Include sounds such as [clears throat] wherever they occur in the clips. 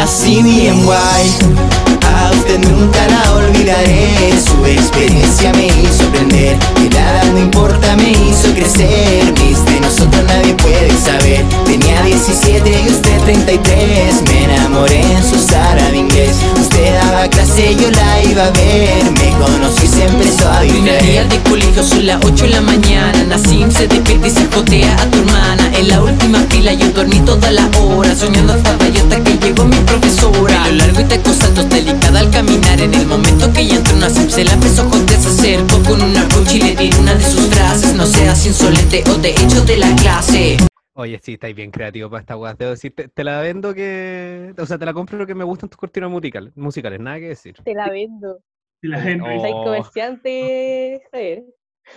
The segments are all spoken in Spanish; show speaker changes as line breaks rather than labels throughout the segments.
nací bien guay. A nunca la olvidaré. Su experiencia me hizo aprender que nada no importa, me hizo crecer. Mis de nosotros nadie puede saber. Tenía 17 y usted 33. Me enamoré en su sala de inglés. Usted daba clase, yo la iba a ver. Me conocí, se empezó a distraer.
de colegio son las 8 de la mañana Nacim se despierta y se jotea a tu hermana En la última fila yo dormí toda la hora Soñando yo hasta que llegó mi profesora Pelo largo y tacos altos, delicada al caminar En el momento que ella entró Nacim se la empezó Se acercó con una coche y le tiró una de sus frases No seas insolente o te echo de la clase
Oye, sí, estáis bien creativo para esta weá. Debo decir, te, te la vendo que. O sea, te la compro que me gustan tus cortinas musicales, musicales, nada que decir.
Te la vendo.
De la gente.
Oh.
Soy comerciante, Javier.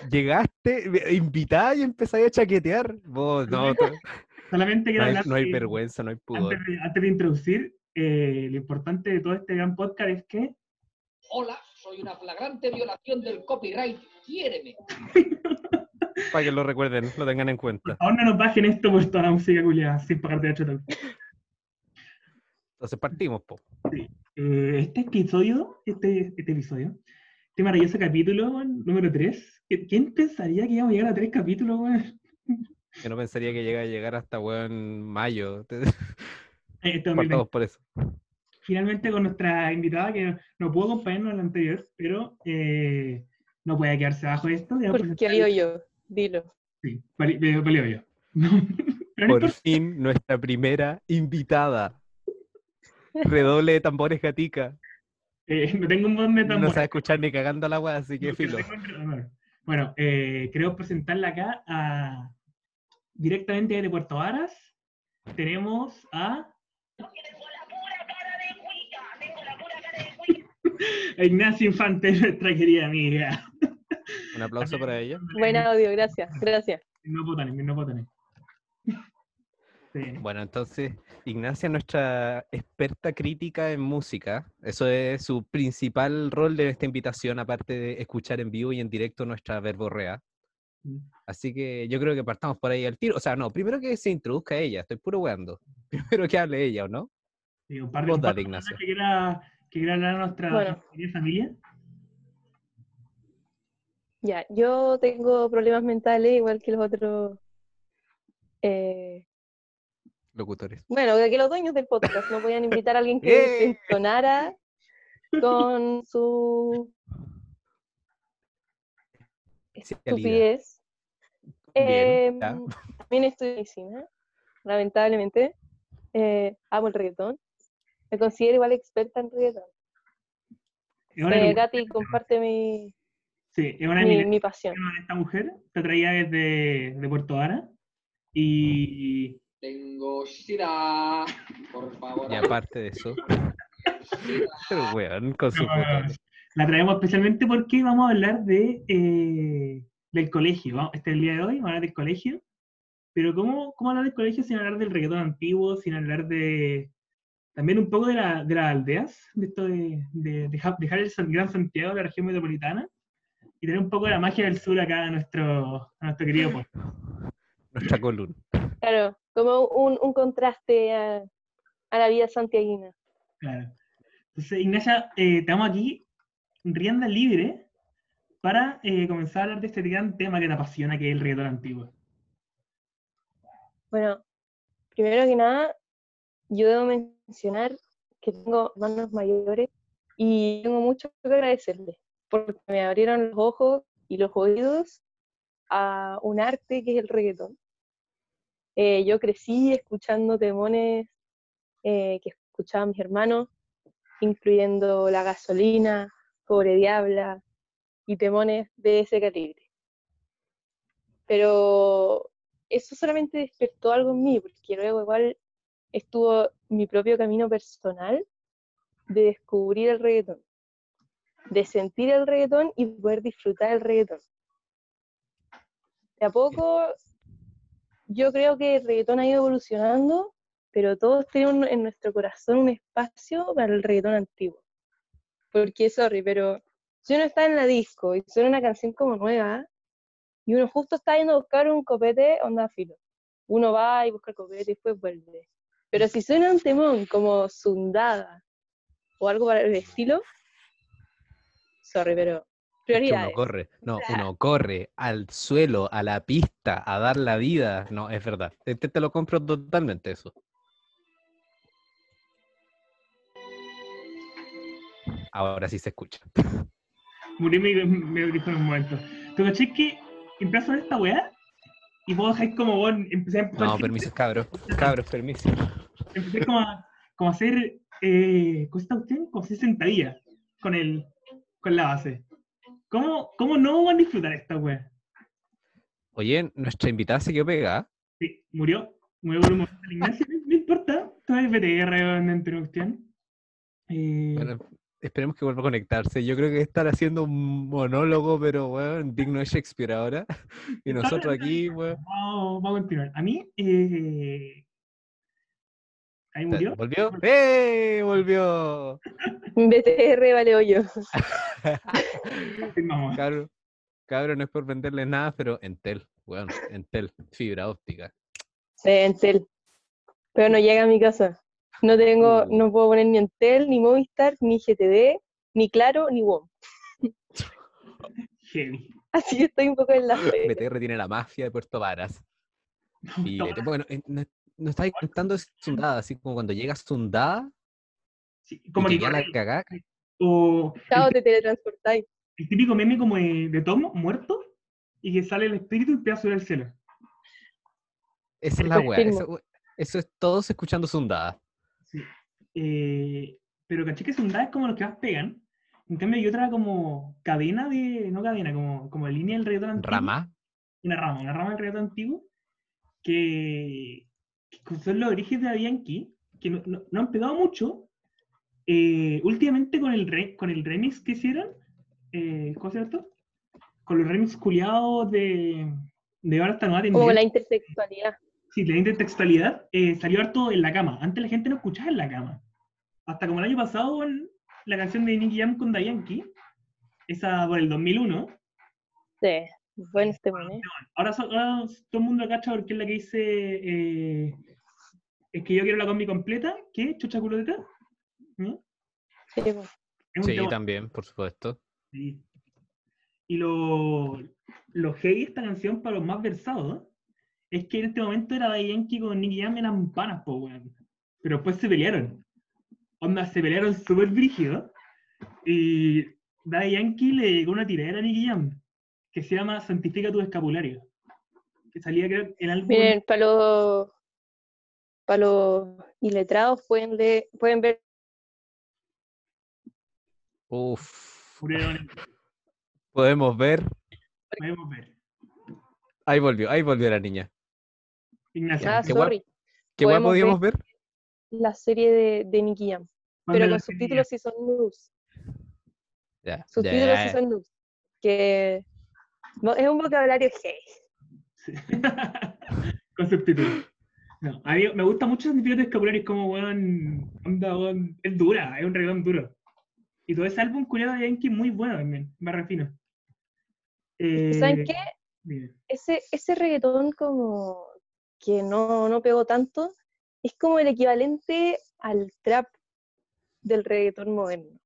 Llegaste, invitada y empezáis a chaquetear. Vos, no, [laughs]
Solamente quiero
no, hay,
hablar
no hay vergüenza, no hay pudor.
Antes de, antes de introducir, eh, lo importante de todo este gran podcast es que
Hola, soy una flagrante violación del copyright. Quiéreme. [laughs]
Para que lo recuerden, lo tengan en cuenta.
aún no nos bajen esto por toda la música culiada sin pagar derecho de autor.
Entonces partimos, po.
Eh, este episodio, este, este episodio, este maravilloso capítulo, weón, número 3, ¿quién pensaría que íbamos a llegar a tres capítulos, weón?
Yo no pensaría que llega a llegar hasta weón mayo. [laughs]
Eh, este 2020.
Partamos por eso.
Finalmente con nuestra invitada, que no pudo acompañarnos en la anterior, pero eh, no puede quedarse abajo de esto. ya
Porque lío yo, dilo.
Sí, vali- eh, valió yo. [laughs] Pero no
Por fin, nuestra primera invitada. Redoble de tambores gatica.
Eh, no tengo un buen de
No
tambor.
sabe escuchar ni cagando la weá, así que
No,
filo.
no tengo Bueno, eh, queremos presentarla acá a, directamente desde Puerto Varas. Tenemos a. a [laughs] Ignacio Infante, nuestra querida amiga.
Un aplauso para ella.
Buen audio, gracias, gracias.
No puedo tener, no puedo tener. Sí.
Bueno, entonces, Ignacia es nuestra experta crítica en música. Eso es su principal rol de esta invitación, aparte de escuchar en vivo y en directo nuestra verborrea.
Mm.
Así que yo creo que partamos por ahí al tiro. O sea, no, primero que se introduzca ella, estoy puro weando. [laughs] Primero que hable ella, ¿o no?
Sí, un par de, un par
dale,
de cosas
Ignacio.
que quiera, que quiera hablar nuestra
Bueno.
familia.
Ya, yo tengo problemas mentales igual que los otros. eh,
Locutores.
bueno, que los dueños del podcast no podían invitar a alguien que [laughs]
¡Eh!
entonara con su estupidez.
Bien.
Em, también estudio medicina, lamentablemente. Eh, amo el reggaetón. Me considero igual experta en reggaetón. Eh, Gati comparte mi,
sí, es una
mi, pasión.
esta mujer. Te traía desde de Puerto Vara. Y
Tengo sida. Por favor.
Y aparte de eso, [laughs] pero weón, con su
No, no, no. La traemos especialmente porque vamos a hablar de eh, del colegio. Vamos- Este es el día de hoy, vamos a hablar del colegio. Pero ¿cómo, cómo hablar del colegio sin hablar del reggaetón antiguo, sin hablar de también un poco de, la, de las aldeas, de esto de, de dejar, dejar el Gran Santiago de la región metropolitana y tener un poco de la magia del sur acá a nuestro, a nuestro querido pueblo.
nuestra columna.
Claro, como un, un contraste a, a la vida santiaguina.
Claro. Entonces, Ignacia, eh, estamos aquí, rienda libre, para eh, comenzar a hablar de este gran tema que te apasiona, que es el reggaetón antiguo.
Bueno, primero que nada, yo debo mencionar que tengo hermanos mayores y tengo mucho que agradecerles porque me abrieron los ojos y los oídos a un arte que es el reggaetón. Eh, yo crecí escuchando temones eh, que escuchaban mis hermanos, incluyendo La Gasolina, Pobre Diabla y temones de ese calibre. Pero eso solamente despertó algo en mí, porque luego igual estuvo mi propio camino personal de descubrir el reggaetón, de sentir el reggaetón y poder disfrutar el reggaetón. De a poco, yo creo que el reggaetón ha ido evolucionando, pero todos tenemos en nuestro corazón un espacio para el reggaetón antiguo. Porque, sorry, pero si uno está en la disco y suena una canción como nueva, y uno justo está yendo a buscar un copete, onda filo. Uno va y busca el copete y después vuelve. Pero si suena un temón como Sundada o algo para el estilo, sorry, pero
Es que uno
prioridades.
corre, no, uno corre al suelo, a la pista, a dar la vida. No, es verdad. Este te lo compro totalmente eso. Ahora sí se escucha.
Murió mi, mi audífono en un momento. Pero caché que empiezo esta weá y vos dejáis como vos empecé a empujar
No, permiso, cabros. Cabros, permiso.
empecé como a, como a hacer eh, ¿cómo está usted? Como hacer sentadillas con el con la base. ¿Cómo, cómo no van a disfrutar esta weá?
Oye, nuestra invitada se quedó pegada.
Sí, murió. Murió por un momento Ignacio, no, importa. Todo es BTR en introducción. Eh,
Bueno, esperemos que vuelva a conectarse. Yo creo que estar haciendo un monólogo, pero bueno, digno de Shakespeare ahora. [laughs] Y nosotros aquí, bueno.
vamos, vamos a continuar. A mí, eh, ahí murió.
¿Volvió? ¡Eh! ¡Volvió!
BTR vale hoyo.
Cabro, cabro, no es por venderles nada, pero Entel, bueno, Entel, fibra óptica.
Sí, Entel. Pero no llega a mi casa. No tengo, no puedo poner ni Entel, ni Movistar, ni GTD, ni Claro, ni WOM. [laughs] Así que estoy un poco en la fe. [laughs]
BTR tiene la mafia de Puerto Varas. Y
No,
bueno, eh, no, no estáis contando es Sundada, así como cuando llegas Sundada,
sí, como
que la cagá,
o
Chao,
el,
te teletransportáis.
el típico meme como de, de Tom muerto y que sale el espíritu y empieza a subir al cielo.
esa es la weá. Eso, eso es todos escuchando Sundada.
Eh, pero caché que Sundá es como los que más pegan. En cambio hay otra como cadena de, no cadena, como, como línea del reggaetón antiguo.
Rama.
Una rama, una rama del reggaetón antiguo que, que son los orígenes de Yankee, que no, no- no han pegado mucho. Eh, últimamente con el, re- con el remix que hicieron, eh, ¿cómo se llama esto? Con los remix culiados de, de ahora esta nueva
Como la intersexualidad.
Sí, la intertextualidad eh, salió harto en la cama. Antes la gente no escuchaba en la cama. Hasta como el año pasado la canción de Nicky Jam con Dayanki, esa por el 2001.
Sí, buen este man, ¿eh?
Ahora, todo el mundo cacha porque es la que dice eh, es que yo quiero la combi completa. ¿Qué? ¿Chucha culoteta? ¿No?
Sí, pues.
Sí, también, por supuesto.
Sí. Y lo, lo heavy de esta canción para los más versados es que en este momento era Daddy Yankee con Nicky Jam eran panas, po, weón. Pero después se pelearon. Onda, se pelearon súper brígido. Y Daddy Yankee le llegó una tiradera a Nicky Jam que se llama Santifica tu escapulario. Que salía, creo, en el álbum.
Miren, para los, para los iletrados pueden, leer- pueden ver
Uf. [laughs] Podemos ver.
Podemos ver.
Ahí volvió, ahí volvió la niña.
Ignacio,
Ah,
Qué
sorry,
¿Qué guay
Podemos
podíamos ver?
la serie de, de Nicky Jam.
¿cuándo
Pero con subtítulos sí son news. Subtítulos sí son news. Que no- es un vocabulario.
Sí. [laughs] Con subtítulos. No, a mí me gusta mucho escapulario, es como, weón, onda, weón, es dura, es un reggaetón duro. Y todo ese álbum culiado de Yankee muy bueno también, me refino. Eh,
¿Saben qué? Ese, ese reggaetón como que no, no pegó tanto, es como el equivalente al trap del reggaetón moderno.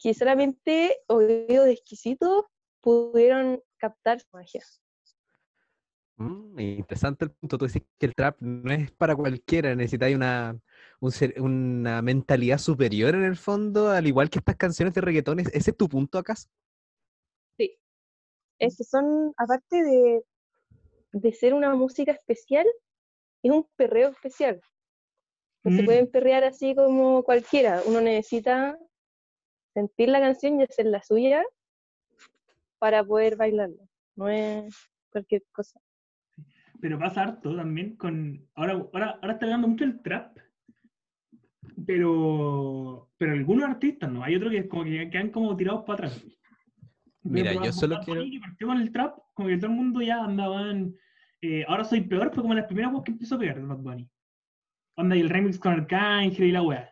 Que solamente oídos exquisitos pudieron captar su magia.
Mm, interesante el punto. Tú dices que el trap no es para cualquiera, necesitáis una, un ser- una mentalidad superior en el fondo, al igual que estas canciones de reggaetón. ¿es- ¿Ese es tu punto acaso?
Sí. Es que son, aparte de, de ser una música especial, es un perreo especial. No se
Mm.
pueden perrear así como cualquiera. Uno necesita sentir la canción y hacer la suya para poder bailarla. No es cualquier cosa.
Pero pasa harto también con. Ahora, ahora, ahora está pegando mucho el trap. Pero. Pero algunos artistas, ¿no? Hay otros que como que quedan como tirados para atrás.
Mira,
Pero
yo solo quiero-
que partió con el trap, como que todo el mundo ya andaban. Eh, ahora soy peor, fue como las primeras voces que empezó a pegar de Bad Bunny. Onda y el remix con Arcángel y la weá.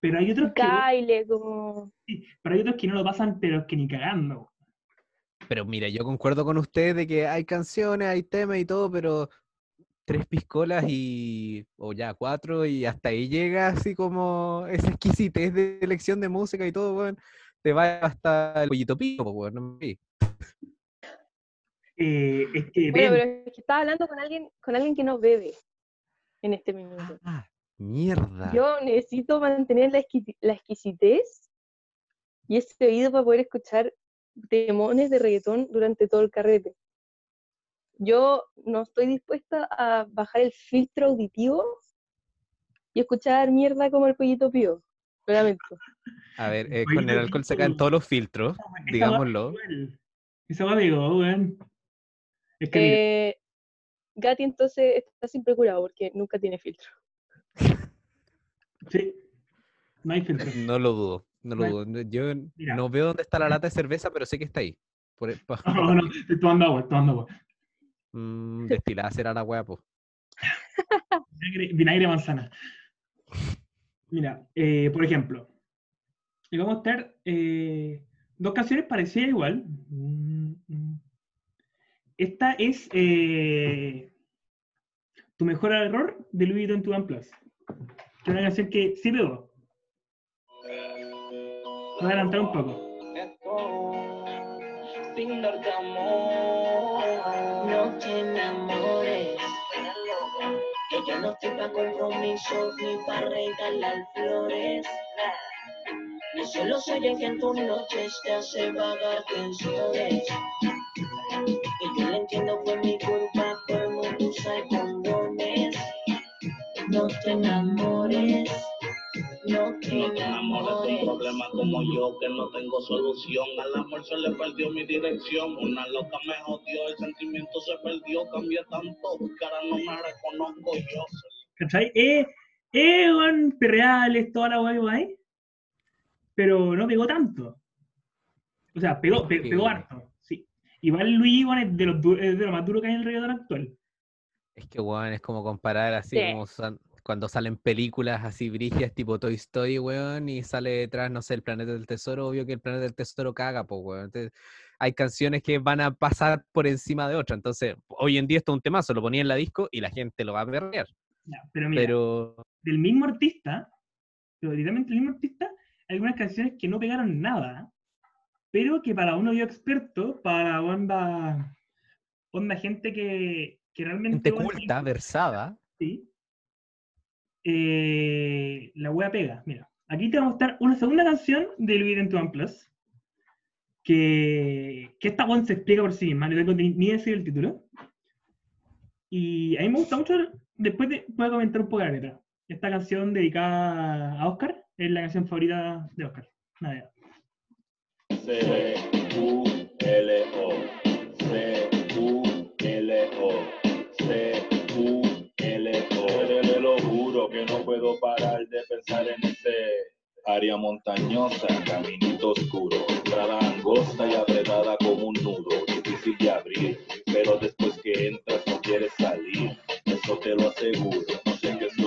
Pero hay otros que.
Kyle, como.
sí, Pero hay otros que no lo pasan, pero es que ni cagando.
Pero mira, yo concuerdo con usted de que hay canciones, hay temas y todo, pero tres piscolas y, o ya cuatro, y hasta ahí llega así como esa exquisitez de elección de música y todo, weón. Te va hasta el pollito pico, po, weón. no me vi.
Eh, es que
Bueno, pero es que estaba hablando con alguien, con alguien que no bebe en este minuto.
Ah, mierda.
Yo necesito mantener la, exquisi- la exquisitez y ese oído para poder escuchar demones de reggaetón durante todo el carrete. Yo no estoy dispuesta a bajar el filtro auditivo y escuchar mierda como el pollito pío. Lo lamento.
A ver, eh, con el alcohol caen todos los filtros, digámoslo.
igual. Esa va weón. Es que
Eh, Gati entonces está siempre curado porque nunca tiene filtro.
sí, no hay filtro.
No lo dudo, no lo dudo. Yo
mira.
no veo dónde está la lata de cerveza, pero sé que está ahí. Por, e, [laughs] pa-
No, no, estoy tomando agua, estoy tomando agua.
Mm, destilada será la weá, po.
Vinagre, vinagre de manzana. Mira, eh, por ejemplo, y vamos a estar eh, dos canciones parecidas igual. Mm, mm. Esta es eh, Tu mejor error de Louis Vuitton Plus. Que es una canción que sí pegó. Voy a adelantar un poco.
Sin no te enamores. Que yo no estoy pa' compromisos ni pa' regalar flores. Yo solo soy el que en tus noches te hace vagar tensiones. Y yo lo entiendo, fue mi culpa, todo el mundo usa condones. No te enamores, no te
No te enamores un
enamores.
problema como yo que no tengo solución. Al amor se le perdió mi dirección. Una loca me jodió, el sentimiento se perdió. Cambié tanto que ahora no me reconozco yo.
¿Cachai? Eh, eh, weón, perreales, toda la weá ahí. Pero no pegó tanto. O sea, pegó, pe-
que-
pegó harto. Igual Luis, weón, es de, los es de lo más duro que hay en el reggaetón actual.
Es que, weón, es como comparar así
Sí.
como san- cuando salen películas así brigias tipo Toy Story, weón, y sale detrás, no sé, el Planeta del Tesoro, obvio que el Planeta del Tesoro caga, pues, weón. Entonces, hay canciones que van a pasar por encima de otras. Entonces, hoy en día esto es un temazo, lo ponía en la disco y la gente lo va a perder.
Pero mira,
Pero,
del mismo artista, pero literalmente el mismo artista, hay algunas canciones que no pegaron nada, pero que para uno yo experto, para onda, onda gente que, que realmente...
gente culta, versada,
Sí. Eh, la wea pega. Mira, aquí te vamos a mostrar una segunda canción de Louis Vuitton Plus. Que, que esta one se explica por sí misma, no tengo ni, ni decir el título. Y a mí me gusta mucho, después de, voy a comentar un poco la letra. Esta canción dedicada a Oscar es la canción favorita de Oscar. Nada.
C-U-L-O, C-U-L-O, C-U-L-O. Te lo juro que no puedo parar de pensar en ese área montañosa, caminito oscuro, entrada angosta y apretada como un nudo, difícil de abrir, pero después que entras no quieres salir, eso te lo aseguro.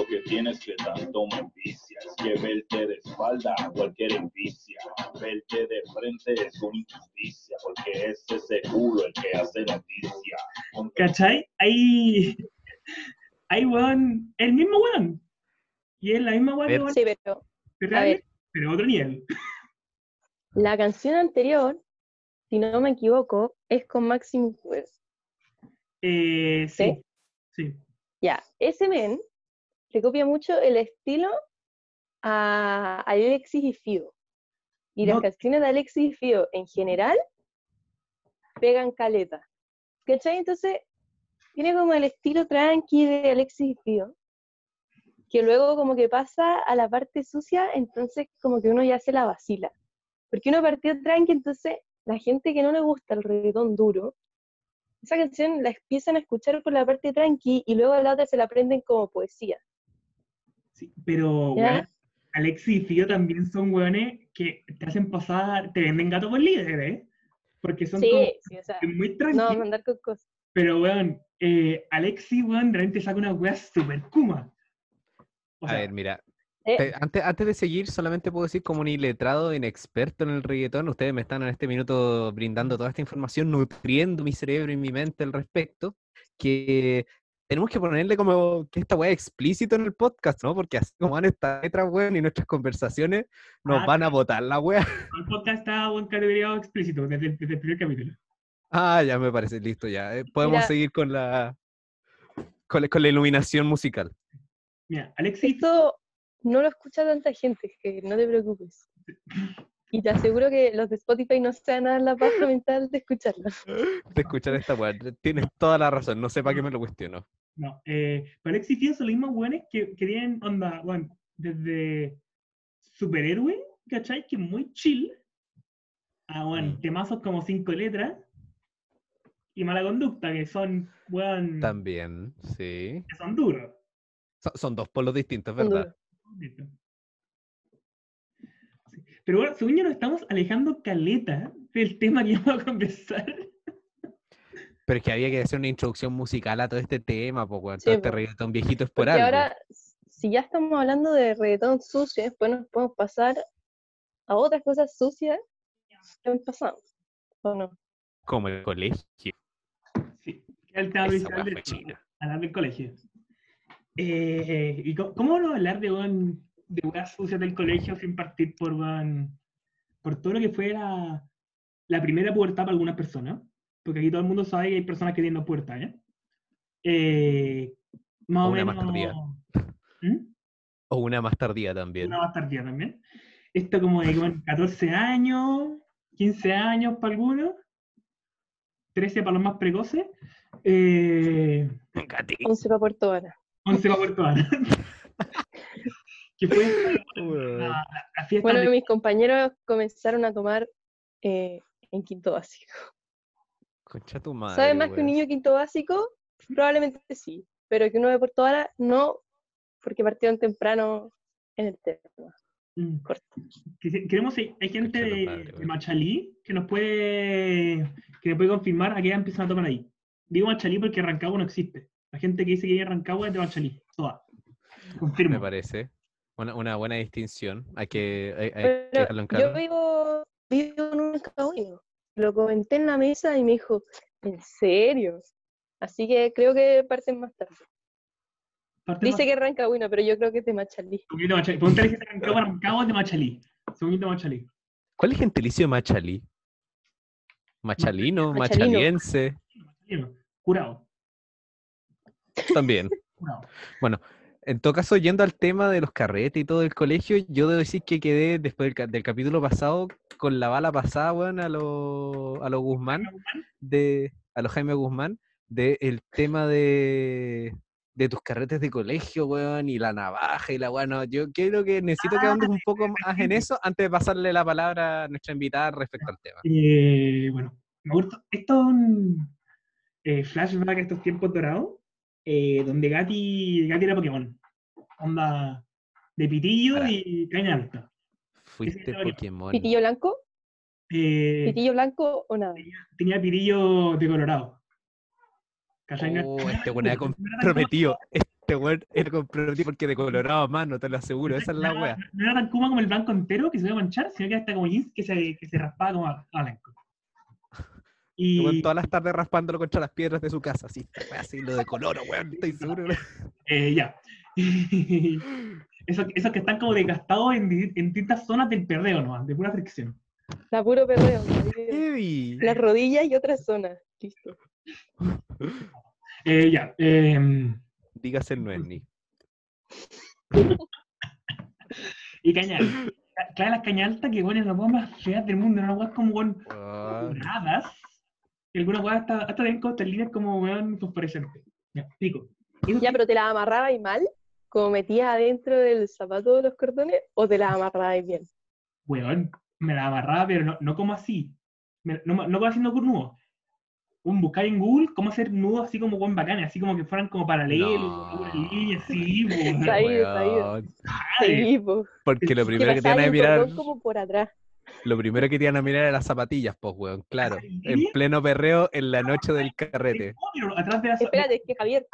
Lo que tienes que tanto me envicia, es que verte de espalda a cualquier envicia, verte de frente es una injusticia, porque es ese culo el que hace noticia.
¿Cachai? Ahí, ahí weón, el mismo weón. Y es la misma weón,
Sí, pero
pero,
a ver.
pero otro nivel.
la canción anterior, si no me equivoco, es con Maximus Web.
Eh, sí, sí.
Ya, ese men le copia mucho el estilo a, a Alexis y Fido. Y las
No.
canciones de Alexis y Fido en general pegan caleta. ¿Cachai? Entonces, tiene como el estilo tranqui de Alexis y Fido, que luego como que pasa a la parte sucia, entonces como que uno ya se la vacila. Porque uno partió tranqui, entonces la gente que no le gusta el reggaetón duro, esa canción la empiezan a escuchar por la parte tranqui y luego la otra se la aprenden como poesía.
Sí. Pero,
¿Ya?
weón, Alexis y Fío también son weones que te hacen pasar, te venden gato por líder, ¿eh? Porque son como
Sí, sí, o sea,
muy tranqui.
no andar con cosas.
Pero, weón, eh, Alexis, weón, realmente saca una wea super kuma. O
a ver, mira,
Eh,
te- antes, antes de seguir, solamente puedo decir como un iletrado, inexperto en el reggaetón, ustedes me están en este minuto brindando toda esta información, nutriendo mi cerebro y mi mente al respecto, que tenemos que ponerle como que esta weá es explícito en el podcast, ¿no? Porque así como van estas letras, weón, y nuestras conversaciones, nos
Ah,
van a votar la weá. [laughs]
El podcast está buen categorizado explícito desde, el- desde el primer capítulo.
Ah, ya me parece, listo, ya. eh, podemos
Mira.
seguir con la, con la con la iluminación musical.
Mira, Alexis,
Esto no lo escucha tanta gente, que no te preocupes. [laughs] Y te aseguro que los de Spotify no se van a dar la paja mental de escucharlo. [laughs]
De escuchar esta weá. Tienes toda la razón, no sé para qué me lo cuestiono.
No, eh, para Alexis Field son los mismos buenos que, que tienen onda, bueno, desde superhéroe, ¿cachai? Que es muy chill, a bueno,
Mm.
temazos como cinco letras, y mala conducta, que son, weón,
También, sí.
que son duros.
Son, son dos polos distintos, ¿verdad?
Pero bueno, según yo nos estamos alejando caleta del tema que vamos a conversar.
Pero es que había que hacer una introducción musical a todo este tema, pues, weón.
Sí,
todo este
po.
reggaetón viejito es por
Porque
algo.
ahora, si ya estamos hablando de reggaetón sucio, después nos podemos pasar a otras cosas sucias que han pasado. ¿O no?
Como el colegio.
Sí, el tema de
china.
hablar del colegio. Eh, ¿y cómo, cómo no hablar de, weón, de weas sucias del colegio sin partir por, por todo lo que fue la, la primera pubertad para algunas personas? Porque aquí todo el mundo sabe que hay personas que tienen puertas, ¿eh? Eh, más
O
o
una
menos.
más tardía. [laughs]
¿Mm?
O una más tardía también.
Una más tardía también. Esto como de bueno, 14 años, 15 años para algunos, 13 para los más precoces, eh,
Gati.
11 para Puerto Vara.
11 para Puerto Vara. [laughs] que fue la,
Weón.
la- la fiesta
Bueno,
de-
mis compañeros comenzaron a tomar eh, en quinto básico.
Concha tu madre.
¿Sabes más que un niño quinto básico? Probablemente sí, pero que uno de Puerto Vara no, porque partieron temprano en el tema.
Mm. Queremos, hay hay gente de,
madre,
de. Machalí que nos puede que nos puede confirmar a qué edad empiezan a tomar ahí. Digo Machalí porque Rancagua no existe. La gente que dice que en Rancagua es de Machalí. Toda. Confirmo.
Me parece. Una, una buena distinción. Hay que, hay, hay dejarlo en
yo
claro.
vivo, vivo en un cagüino. Lo comenté en la mesa y me dijo, ¿en serio? Así que creo que parten más tarde.
Parte
Dice
más-
que es Rancagüino, pero yo creo que es de Machalí.
Pregúntale si es de Rancagua, Rancagua es de Machalí. Según yo de Machalí.
¿Cuál es el gentilicio de Machalí? Machalino,
Machalino.
machaliense,
Machalí no. Curado.
también.
Curado.
En todo caso, yendo al tema de los carretes y todo el colegio, yo debo decir que quedé después del, ca- del capítulo pasado con la bala pasada, weón, a los a los Guzmán, de, a los Jaime Guzmán, de el tema de, de tus carretes de colegio, weón, y la navaja y la weón. no, yo creo que necesito que andes un poco más en eso antes de pasarle la palabra a nuestra invitada respecto al tema.
Eh, bueno, me gusta. Esto es un eh, flashback a estos tiempos dorados, eh, donde Gati, Gati era Pokémon. Onda de pitillo
Para.
y caña alta.
Fuiste. Pokémon.
¿Pitillo blanco?
Eh,
¿Pitillo blanco o nada?
tenía pitillo de colorado.
Oh, [laughs] este weón era comprometido. Este weón era comprometido porque de colorado más, no te lo aseguro. Esa es la wea.
no era tan kuma como el blanco entero que se iba a manchar, sino que hasta como jeans que se, que se raspaba como a, a blanco. Y
todas las tardes raspándolo contra las piedras de su casa, así, así, lo de color, weón, estoy seguro.
eh, ya. [laughs] Esos, esos que están como desgastados en, en distintas zonas del perreo nomás, de pura fricción.
La puro perreo. [laughs] Las rodillas y otras zonas. Listo.
Eh, ya. em,
Dígase el Nuesni. [laughs]
y cañal. Ca- Claro, las cañas altas que bueno, las huevas más feas del mundo, unas huevas como con
Ah,
doradas. Y algunas huevas hasta, hasta tienen como estas líneas como weón fosforescentes. Ya, pico.
Ya, pero ¿te las amarrabas y mal? ¿Como metías adentro del zapato de los cordones? ¿O te las amarrabas bien?
weón, me la amarraba, pero no, no como así. Me- no, no como haciendo con nudo. Un buscar en Google cómo hacer nudos así como buen bacanes, así como que fueran como paralelos,
No.
una línea así, [laughs] weón.
Porque lo
Que
primero que te van a
el
mirar,
como por atrás.
Lo primero que te van a mirar era las zapatillas, pues, weón, claro.
¿en
pleno perreo en la noche del carrete.
Pero atrás de la
Espérate, es que Javier,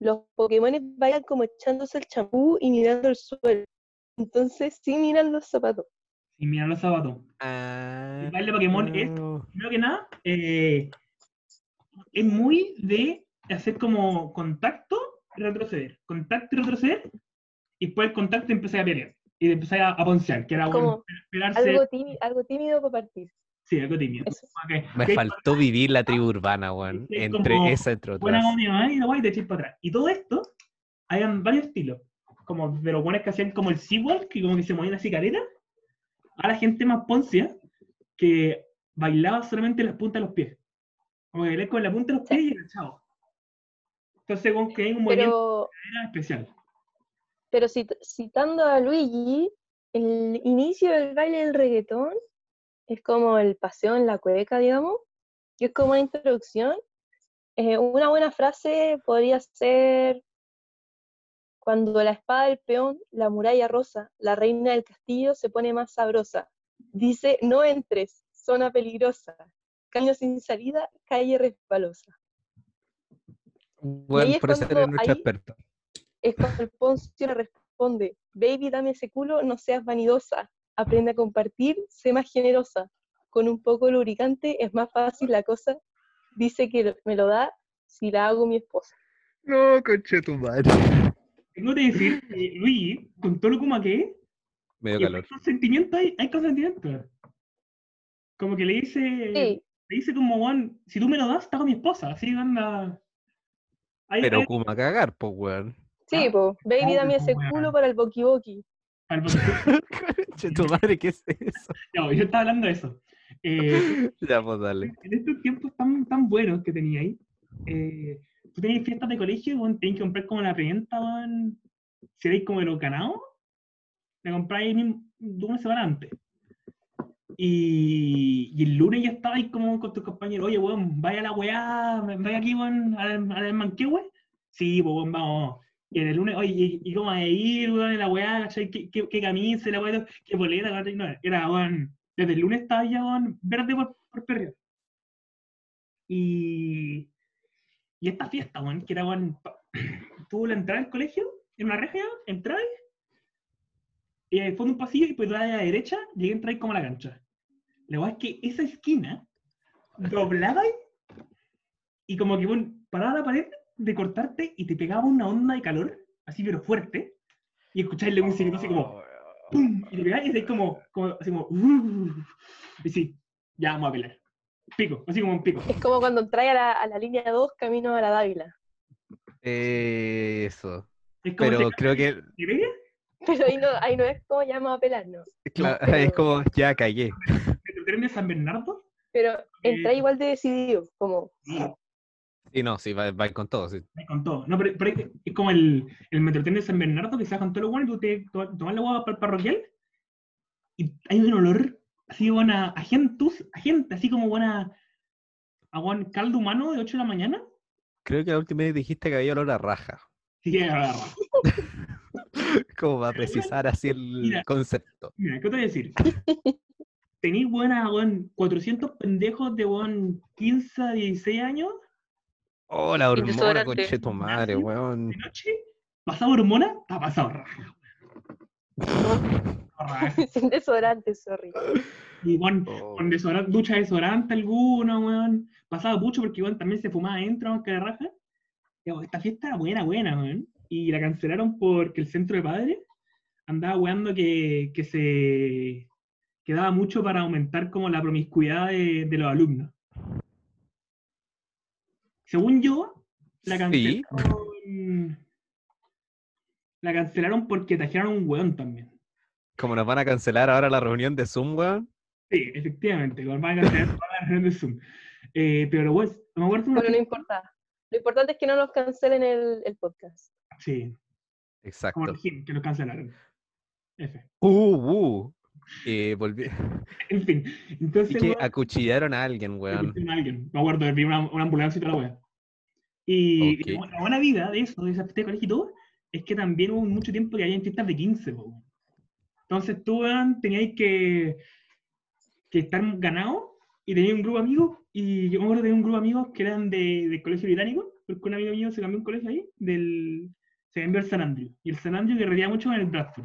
los Pokémones vayan como echándose el champú y mirando el suelo. Entonces sí miran los zapatos.
Y mira los zapatos.
Ah,
El baile Pokémon es primero que nada, eh, es muy de hacer como contacto y retroceder, contacto y retroceder, y después el contacto empecé a pelear. Y empecé a, a poncear, que era bueno,
Como
pegarse.
Algo tímido, algo tímido para partir.
Sí, algo tímido. Que-
Me
que-
faltó vivir la tribu urbana, weón. Entre esa, entre
buena
otras.
como mi mamá y la guay, te echas para atrás. Y todo esto, habían varios estilos. Como de los buenos que hacían como el Seawalk, que como que se movían así careta. A la gente más poncia, que bailaba solamente las puntas de los pies. Como que bailé con la punta de los pies y el chavo. Entonces, como que hay un movimiento
Pero,
especial.
Pero cit- citando a Luigi, el inicio del baile del reggaetón es como el paseo en la cueca, digamos, que es como una introducción. Eh, una buena frase podría ser cuando la espada del peón, la muralla rosa, la reina del castillo se pone más sabrosa. Dice, no entres, zona peligrosa, caño sin salida, calle resbalosa. Es
por eso eres nuestro
ahí-
experto.
Es cuando el Poncio le responde, baby, dame ese culo, no seas vanidosa, aprende a compartir, sé más generosa, con un poco de lubricante es más fácil la cosa, dice que me lo da si la hago mi esposa.
No, conche tu madre.
Tengo que decir, que Luigi, con todo lo como que es,
Me dio
y
calor.
hay consentimiento, hay, hay consentimiento. Como que le dice,
Sí,
le dice como, Juan, si tú me lo das, te hago mi esposa. Así anda. Hay-
Pero
hay-
como a cagar, pues, weón.
Sí,
Ah,
po, baby, dame
pues,
ese culo para el boqui boqui.
al-
Conche tu madre, ¿qué es eso?
No, yo estaba hablando de eso. Eh, [laughs]
Ya, pues dale.
en estos tiempos tan, tan buenos que tenía ahí, eh, tú tenías fiestas de colegio, tenías que comprar como la preventa, si erais como de los ganados, la compráis una semana antes. Y, y el lunes ya estabais como con tus compañeros, oye, weón, vaya a la weá, vaya aquí, weón, al, al manquehue. Sí, pues, weón, vamos. Y el lunes, oye, ¿y, y cómo vas a ir, weón, en la weá. ¿Qué, qué, qué camisa, la weá, qué bolera, ¿cachai? No, era, weón, desde el lunes estaba ya, weón, verde por, por perreo. Y, y esta fiesta, weón, que era, weón, [coughs] tuvo la entrada al colegio, en una reja, entráis, y al fondo un pasillo, y pues a la derecha, llegué a entrar como a la cancha. La weá es que esa esquina, doblaba y como que, bueno, paraba la pared de cortarte y te pegaba una onda de calor, así pero fuerte, y escucháis un silbido así como, ¡pum! Y te pegaba y así como, como, así como, "Uh", y sí, ya vamos a pelear. Pico, así como un pico.
Es como cuando trae a la, a la línea 2 camino a la Dávila.
Eso.
Es como
Pero creo que
¿te?
Pero ahí no, ahí no es como ya vamos a pelar, no.
claro,
pero-
es como, ya cagué.
¿El tren de San Bernardo?
Pero entra
Eh,
igual de decidido, como,
Sí,
Sí, no, sí, va, va con todo. sí.
me contó. No, pero, pero es- como el, el metrotren de San Bernardo que se va con todo lo bueno y tú te to- tomas la agua para el parroquial y hay un olor así buena a gentus, a gente, así como buena a buen caldo humano de 8 de la mañana.
Creo que la última vez dijiste que había olor a raja.
Sí, que agarra. [laughs]
Como va a precisar así el
Mira.
concepto.
Mira, ¿qué te voy a decir? Tenéis buena, buen 400 pendejos de buen 15 a 16 años
Oh, la hormona, conche tu madre, weón.
de noche, pasado hormona, ha pasado raja. Raja. [laughs]
sin desodorante, sorry.
Y bueno,
Oh.
con desodorante, ducha de desodorante alguna, weón. Pasaba mucho porque weón, también se fumaba adentro, más que de raja. Y, weón, esta fiesta era buena, buena, weón. Y la cancelaron porque el centro de padres andaba weando que, que se quedaba mucho para aumentar como la promiscuidad de, de los alumnos. Según yo, la
Sí.
cancelaron. La cancelaron porque trajeron un weón también.
Como nos van a cancelar ahora la reunión de Zoom, weón.
Sí, efectivamente, con van a cancelar toda la reunión de Zoom. Eh, pero bueno, me acuerdo
Bueno, no importa. Lo importante es que no nos cancelen el, el podcast.
Sí, como
Exacto.
el Jim, que nos cancelaron. F.
Uh, uh. Eh, volví- [laughs]
En fin, entonces.
Que
weón,
acuchillaron a alguien, weón.
pusieron a alguien. Me acuerdo, vi una, una ambulancia y toda la wea. Y
Ok.
la bu- la buena vida de eso, de esa fiesta de colegio y todo, es que también hubo mucho tiempo que había fiestas de 15, po, weón. Entonces tú, weón, teníais que, que estar ganado y tenía un grupo de amigos. Y yo me acuerdo de un grupo de amigos que eran de, del colegio británico, porque un amigo mío se cambió un colegio ahí, del, se cambió al San Andrew. Y el San Andrew que mucho con el Bradford.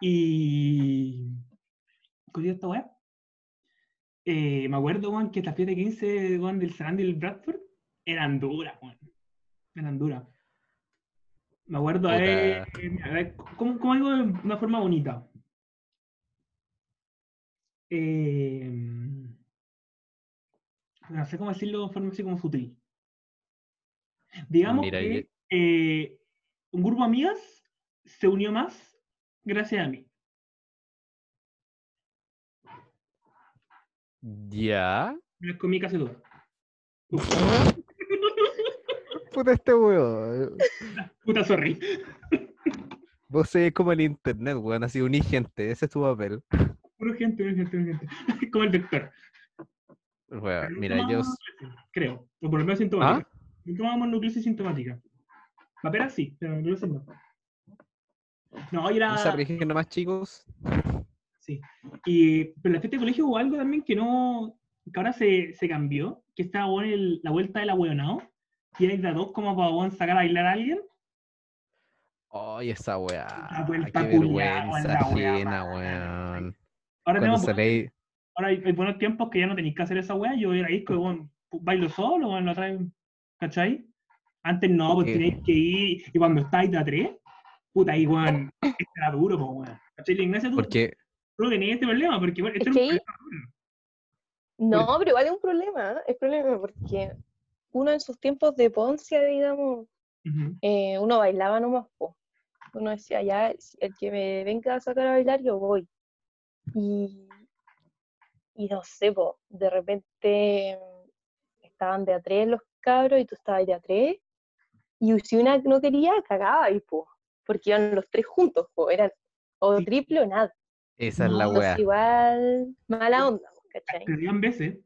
Y. ¿Cómo se llama esta weá? Eh, me acuerdo, weón, que esta fiesta de 15 weón, del San Andrew y el Bradford eran duras, weón. Eran duras. Me acuerdo, a ver, a ver, ¿cómo, cómo digo de una forma bonita? Eh, no sé cómo decirlo de forma así como sutil. Digamos
Mira,
que eh, un grupo de amigas se unió más gracias a mí.
Ya.
Me las comí casi todas. [laughs]
Puta este weón.
Puta, sorry.
Vos es como el internet, weón, así uní gente, ese es tu papel.
Puro gente, puro gente, puro gente. [laughs] Como el doctor.
Weón,
Pero
mira, yo.
tomamos Creo. O por lo menos sintomática. No tomábamos nucleosis sintomática. Papera sí, pero nucleosis no. No, era.
¿No se arriesguen nomás, chicos?
Sí. Y, pero la fiesta de colegio hubo algo también que no. que ahora se, se cambió. Que estaba bueno el- la vuelta del abuelonao. Y hay de dos como para bueno, sacar a bailar a alguien.
Ay, esa weá.
La vuelta
Qué
weón,
vergüenza ajena, weón.
Ahora, tenemos,
salí.
ahora hay, hay buenos tiempos que ya no tenéis que hacer esa weá. Yo era disco, bueno, bailo solo, bueno, lo traen. ¿Cachai? Antes no, pues tenéis que ir. Y cuando estáis de a tres, puta, ahí, weón, era duro, pues, weón. ¿Cachai? La Ignacia, tú,
Porque,
no tenías este problema, porque, bueno,
Es
esto era un
que
problema.
No, pero igual es un problema, es problema porque uno en sus tiempos de poncia, digamos, eh, uno bailaba nomás, po. Uno decía, ya, el que me venga a sacar a bailar, yo voy. Y, y no sé, po, de repente estaban de a tres los cabros y tú estabas de a tres. Y si una no quería, cagaba ahí, po, porque iban los tres juntos, po, eran o
Sí.
triple o nada.
esa es la
No,
weá.
Igual, mala onda, ¿cachai?
Pero habían veces,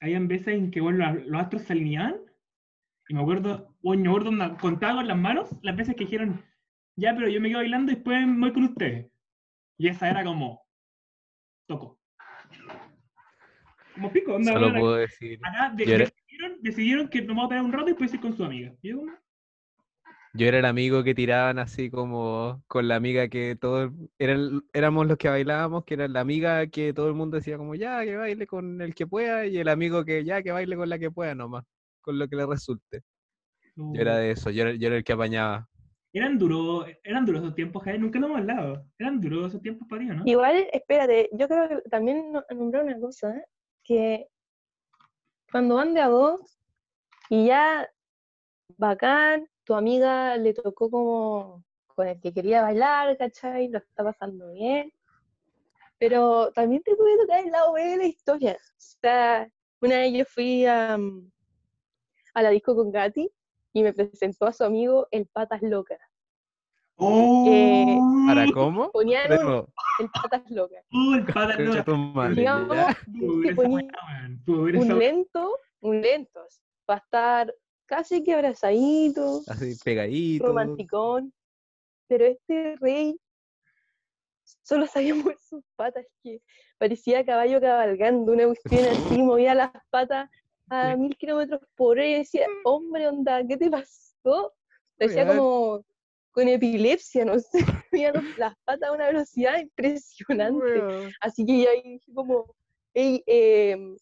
habían veces en que bueno, los, astros se alineaban, y me acuerdo, bueno, me acuerdo, contaba con las manos las veces que dijeron, ya, pero yo me quedo bailando y después me voy con ustedes. Y esa era como, toco. Como pico, onda,
Solo puedo decir.
acá de- decidieron, decidieron que nos vamos a tener un rato y después ir con su amiga. Y yo,
Yo era el amigo que tiraban así como con la amiga que todos eran, éramos los que bailábamos, que era la amiga que todo el mundo decía como ya que baile con el que pueda y el amigo que ya que baile con la que pueda nomás, con lo que le resulte. Yo era de eso, yo era, yo era el que apañaba.
Eran duros, eran duros esos tiempos, Javier, nunca nos hemos hablado. Eran duros esos tiempos para ti, ¿o ¿no?
Igual, espérate, yo creo que también no- nombré una cosa, ¿eh? que cuando van de a dos y ya bacán, tu amiga le tocó como con el que quería bailar, ¿cachai? Lo está pasando bien. Pero también te puede tocar el lado B de la historia. O sea, una vez yo fui a, mm, a la disco con Gati y me presentó a su amigo el Patas Locas.
¡Oh!
Eh,
¿Para cómo?
Ponían un- el Patas Locas.
¡Oh, el pata
concha
loca!
Digamos, ponía un lento, un lento, así, va a estar casi que abrazadito,
Así pegadito.
romanticón, pero este rey solo sabía [laughs] mover sus patas, que parecía caballo cabalgando, una cuestión así, [laughs] movía las patas a mil kilómetros por hora y decía, hombre, onda, ¿qué te pasó?
Weón.
como con epilepsia, no sé, [laughs] movía las patas a una velocidad impresionante. Así que ya ahí dije como, hey, em,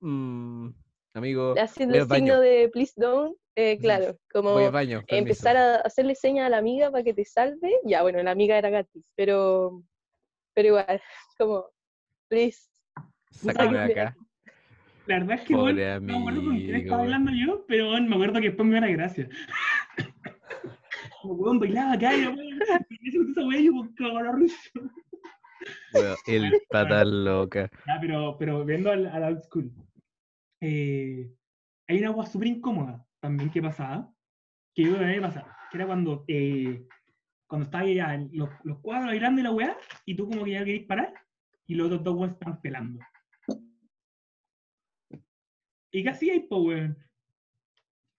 Mm, amigo,
haciendo
voy
el
al baño.
signo de please don't, eh, claro, como
voy al baño. permiso.
empezar a hacerle señas a la amiga para que te salve. Ya, bueno, la amiga era Gati, pero, pero igual, [laughs] como, please.
Sácame de acá.
La verdad es que bueno,
Pobre
no me acuerdo con quién estaba hablando yo, pero bueno, me acuerdo que después me dio la gracia. Como weón bailaba acá y weón, y eso, esa weá y yo como cago en la risa.
Weón, el pata loca.
Ya, pero, pero viendo al, al old school. Eh, hay una agua súper incómoda también que pasaba, que yo me pasaba, que era cuando, eh, cuando estaba ya los, los cuadros bailando y la weá, y tú como que ya querías parar, y los otros dos weones están pelando. ¿Y qué hacíais, po, weón?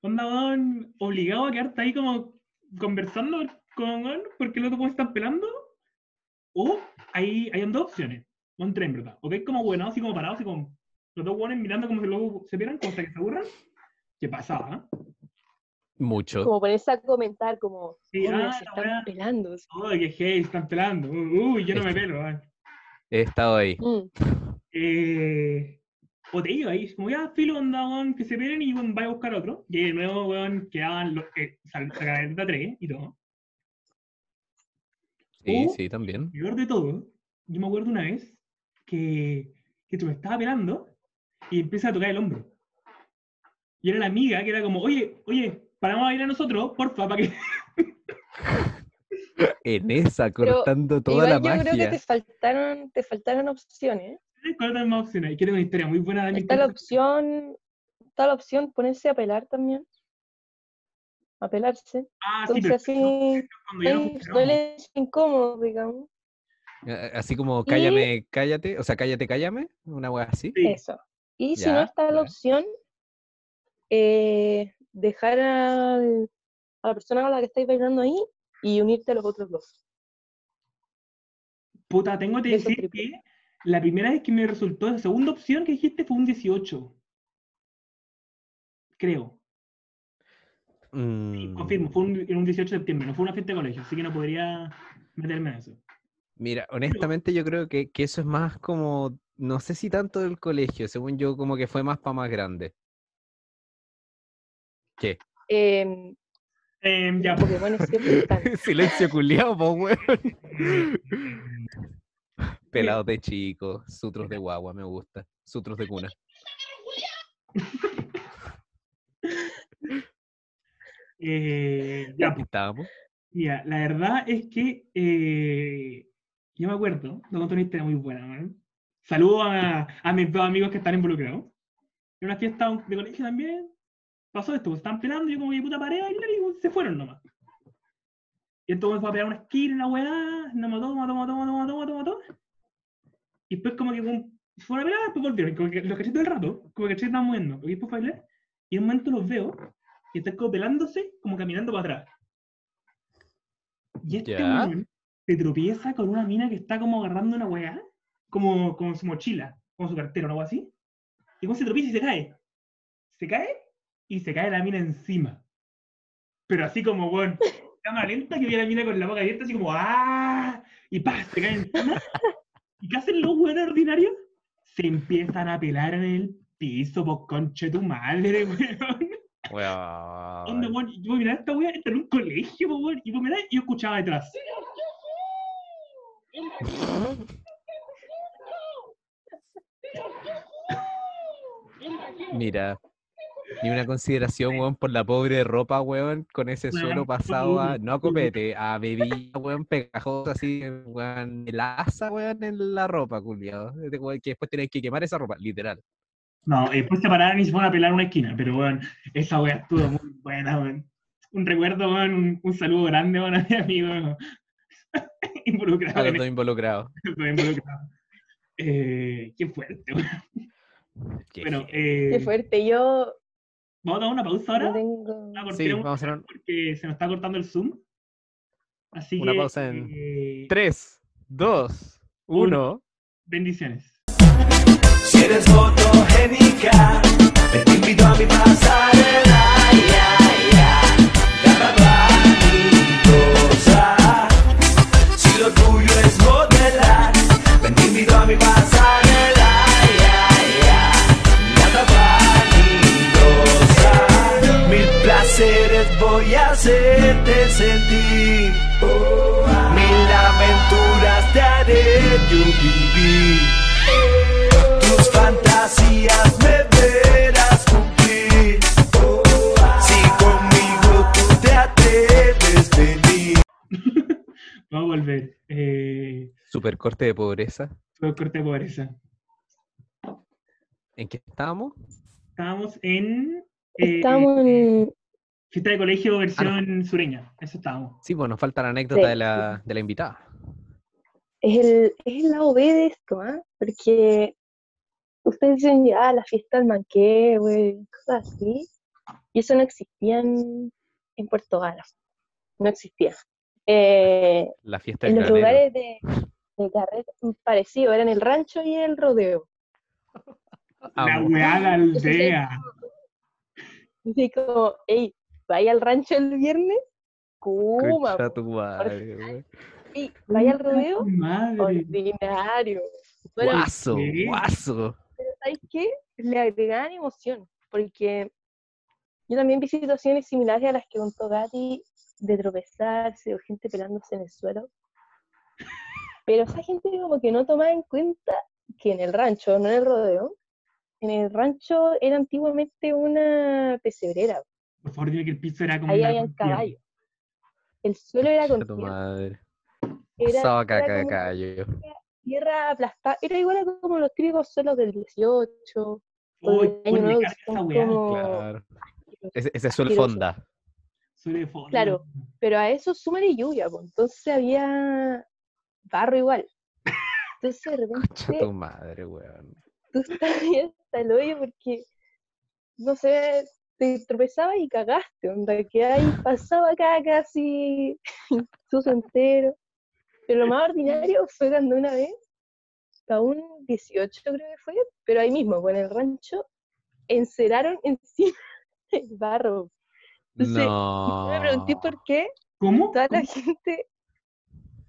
Onda, weón, obligado a quedarte ahí como conversando con weón, porque los otros weones están pelando, o hay, hay dos opciones, o en tres, en verdad. O que es como buenos, así como parados, así como los dos buenos mirando como si luego se pierdan, como hasta que se aburran. ¿Qué pasaba? ¿eh?
Mucho.
Como ponerse a comentar, como,
Sí,
"Hombre,
ah,
se están
weá.
pelando.
Uy, qué hey, están pelando. Uy, yo no me
Este.
pelo. ah.
He estado ahí.
Mm.
Eh, o te iba ahí, como ya, filo, onda, weón, que se peleen y weón, vaya a buscar otro. Y de nuevo, weón, quedaban los que sacaban de tres y todo.
Sí,
Uh.
sí, también.
Peor de todo, yo me acuerdo una vez que, que tú me estaba pelando y empieza a tocar el hombro. Y era la amiga que era como, oye, oye, paramos a ir a nosotros, porfa, para que. [laughs]
En esa,
Pero
cortando toda
Igual
la
yo creo que
magia.
te faltaron, te faltaron opciones.
¿Cuál otra más opción hay? Quiero una historia muy buena de mi
Está la opción, está la opción ponerse a pelar también. A pelarse.
Ah, sí,
Entonces
pero
así
no funcionaba.
silencio incómodo, digamos.
Eh, Así como cállame, cállate, o sea, cállate, cállame, una wea así.
Sí.
Eso. Y si
Ya,
no está la
ya.
opción, eh, dejar al- a la persona con la que estáis bailando ahí y unirte a los otros dos.
Puta, tengo que decir
triple.
que la primera vez que me resultó, la segunda opción que dijiste fue un 18. Creo. Sí,
Mm,
confirmo, fue un, en un 18 de septiembre, no fue una fiesta de colegio, así que no podría meterme en eso.
Mira, honestamente yo creo que, que eso es más como, no sé si tanto del colegio, según yo como que fue más para más grande. ¿Qué?
Em,
Em, ya,
los Pokémones siempre están. [laughs]
Silencio culiao, po, weón. [laughs] Pelados de chico, sutros de guagua, me gusta. Sutros de cuna.
eh, ya,
Aquí estábamos.
Mira, la verdad es que eh, yo me acuerdo, te conté una historia muy buena, man. Saludo a, a mis dos amigos que están involucrados. En una fiesta de colegio también pasó esto, pues, estaban pelando yo como que puta bailar y se fueron nomás. Y entonces me fue a pegar una esquina, una weá, nos mató, mató, mató, mató, mató, mató, mató. Y después como que se fueron a pegar, después volvieron, como que los caché todo el rato, como que caché estaban moviendo, y después bailar, y en un momento los veo, y están como pelándose, como caminando para atrás. Y este
Ya.
se tropieza con una mina que está como agarrando una weá, como, como su mochila, como su cartera o algo así. Y cuando se tropieza y se cae. Se cae y se cae la mina encima. Pero así como, weón, cámara lenta que vi a la mina con la boca abierta, así como, ¡ah! Y pa, se cae encima. ¿Y qué hacen los weones ordinarios? Se empiezan a pelar en el piso, por conche tu madre, [laughs] weón. Onda,
Weón.
yo miraba esta weá, está en un colegio, po, weón, y vos mirás y yo escuchaba detrás. [laughs]
Mira, ni una consideración, weón, por la pobre ropa, weón, con ese suelo pasado a, no a copete, a bebida, weón, pegajosa así, weón, el asa, weón, en la ropa, culiado. Que después tenés que quemar esa ropa, literal.
No, después se pararon y se fueron a pelar una esquina, pero weón, esa weá estuvo muy buena, weón. Un recuerdo, weón, un, un saludo grande, weón, a mi amigo [laughs] involucrado
A los dos involucrados.
Eh, qué fuerte, weón.
Qué
Bueno, eh,
Qué fuerte. Yo
vamos a dar una pausa
no
ahora.
tengo.
Una
Sí, vamos a hacer un-
porque se nos está cortando el Zoom. Así
Una
que.
pausa en
eh,
3, 2,
Uno.
1.
bendiciones.
Si eres fotogénica, te invito a mi pasarela.
Corte de pobreza.
fue corte de pobreza.
¿En qué estábamos?
Estábamos en. eh,
Estamos en.
Fiesta de colegio versión sureña. Eso estábamos.
Sí, pues nos falta la anécdota
Sí,
de, la, de la invitada.
Es el, es el lado B de esto, ¿ah? Porque ustedes dicen ya la fiesta del manqué, güey, cosas así. Y eso no existía en, en Puerto Gala. No existía. Eh,
La fiesta
en
del
los
granero.
lugares de, [laughs] de carrete parecido, eran el rancho y el rodeo.
La
Amo.
weá la aldea.
Así como, hey, vaya al rancho el viernes, po.
tu madre.
Sí, vaya al rodeo,
Madre.
ordinario. Bueno,
Guaso,
¿qué?
guaso.
¿sabes qué? Le agregaban emoción, porque yo también vi situaciones similares a las que contó Gatti, de tropezarse o gente pelándose en el suelo. Pero esa gente como que no tomaba en cuenta que en el rancho, no en el rodeo, en el rancho era antiguamente una pesebrera.
Por favor, dime que el piso era como
Ahí habían caballos. El suelo era con
madre.
Era, era
caca de
como
callo.
tierra aplastada. Era igual a como los típicos suelos del 18. o
Uy,
año nuevo, como-
Claro. Ese,
asqueroso.
fonda.
De.
Claro. Pero a eso súmale lluvia, pues. entonces había barro igual. Entonces de [laughs] repente
tu madre, weón.
tú estabas ahí hasta el hoyo porque, no sé, te tropezabas y cagaste, onda, que ahí pasaba caca así, suso entero. Pero lo más ordinario fue cuando una vez, para un 18 creo que fue, pero ahí mismo, con el rancho, enceraron [laughs] encima el barro. Entonces,
No.
me pregunté por qué
¿Cómo?
toda la gente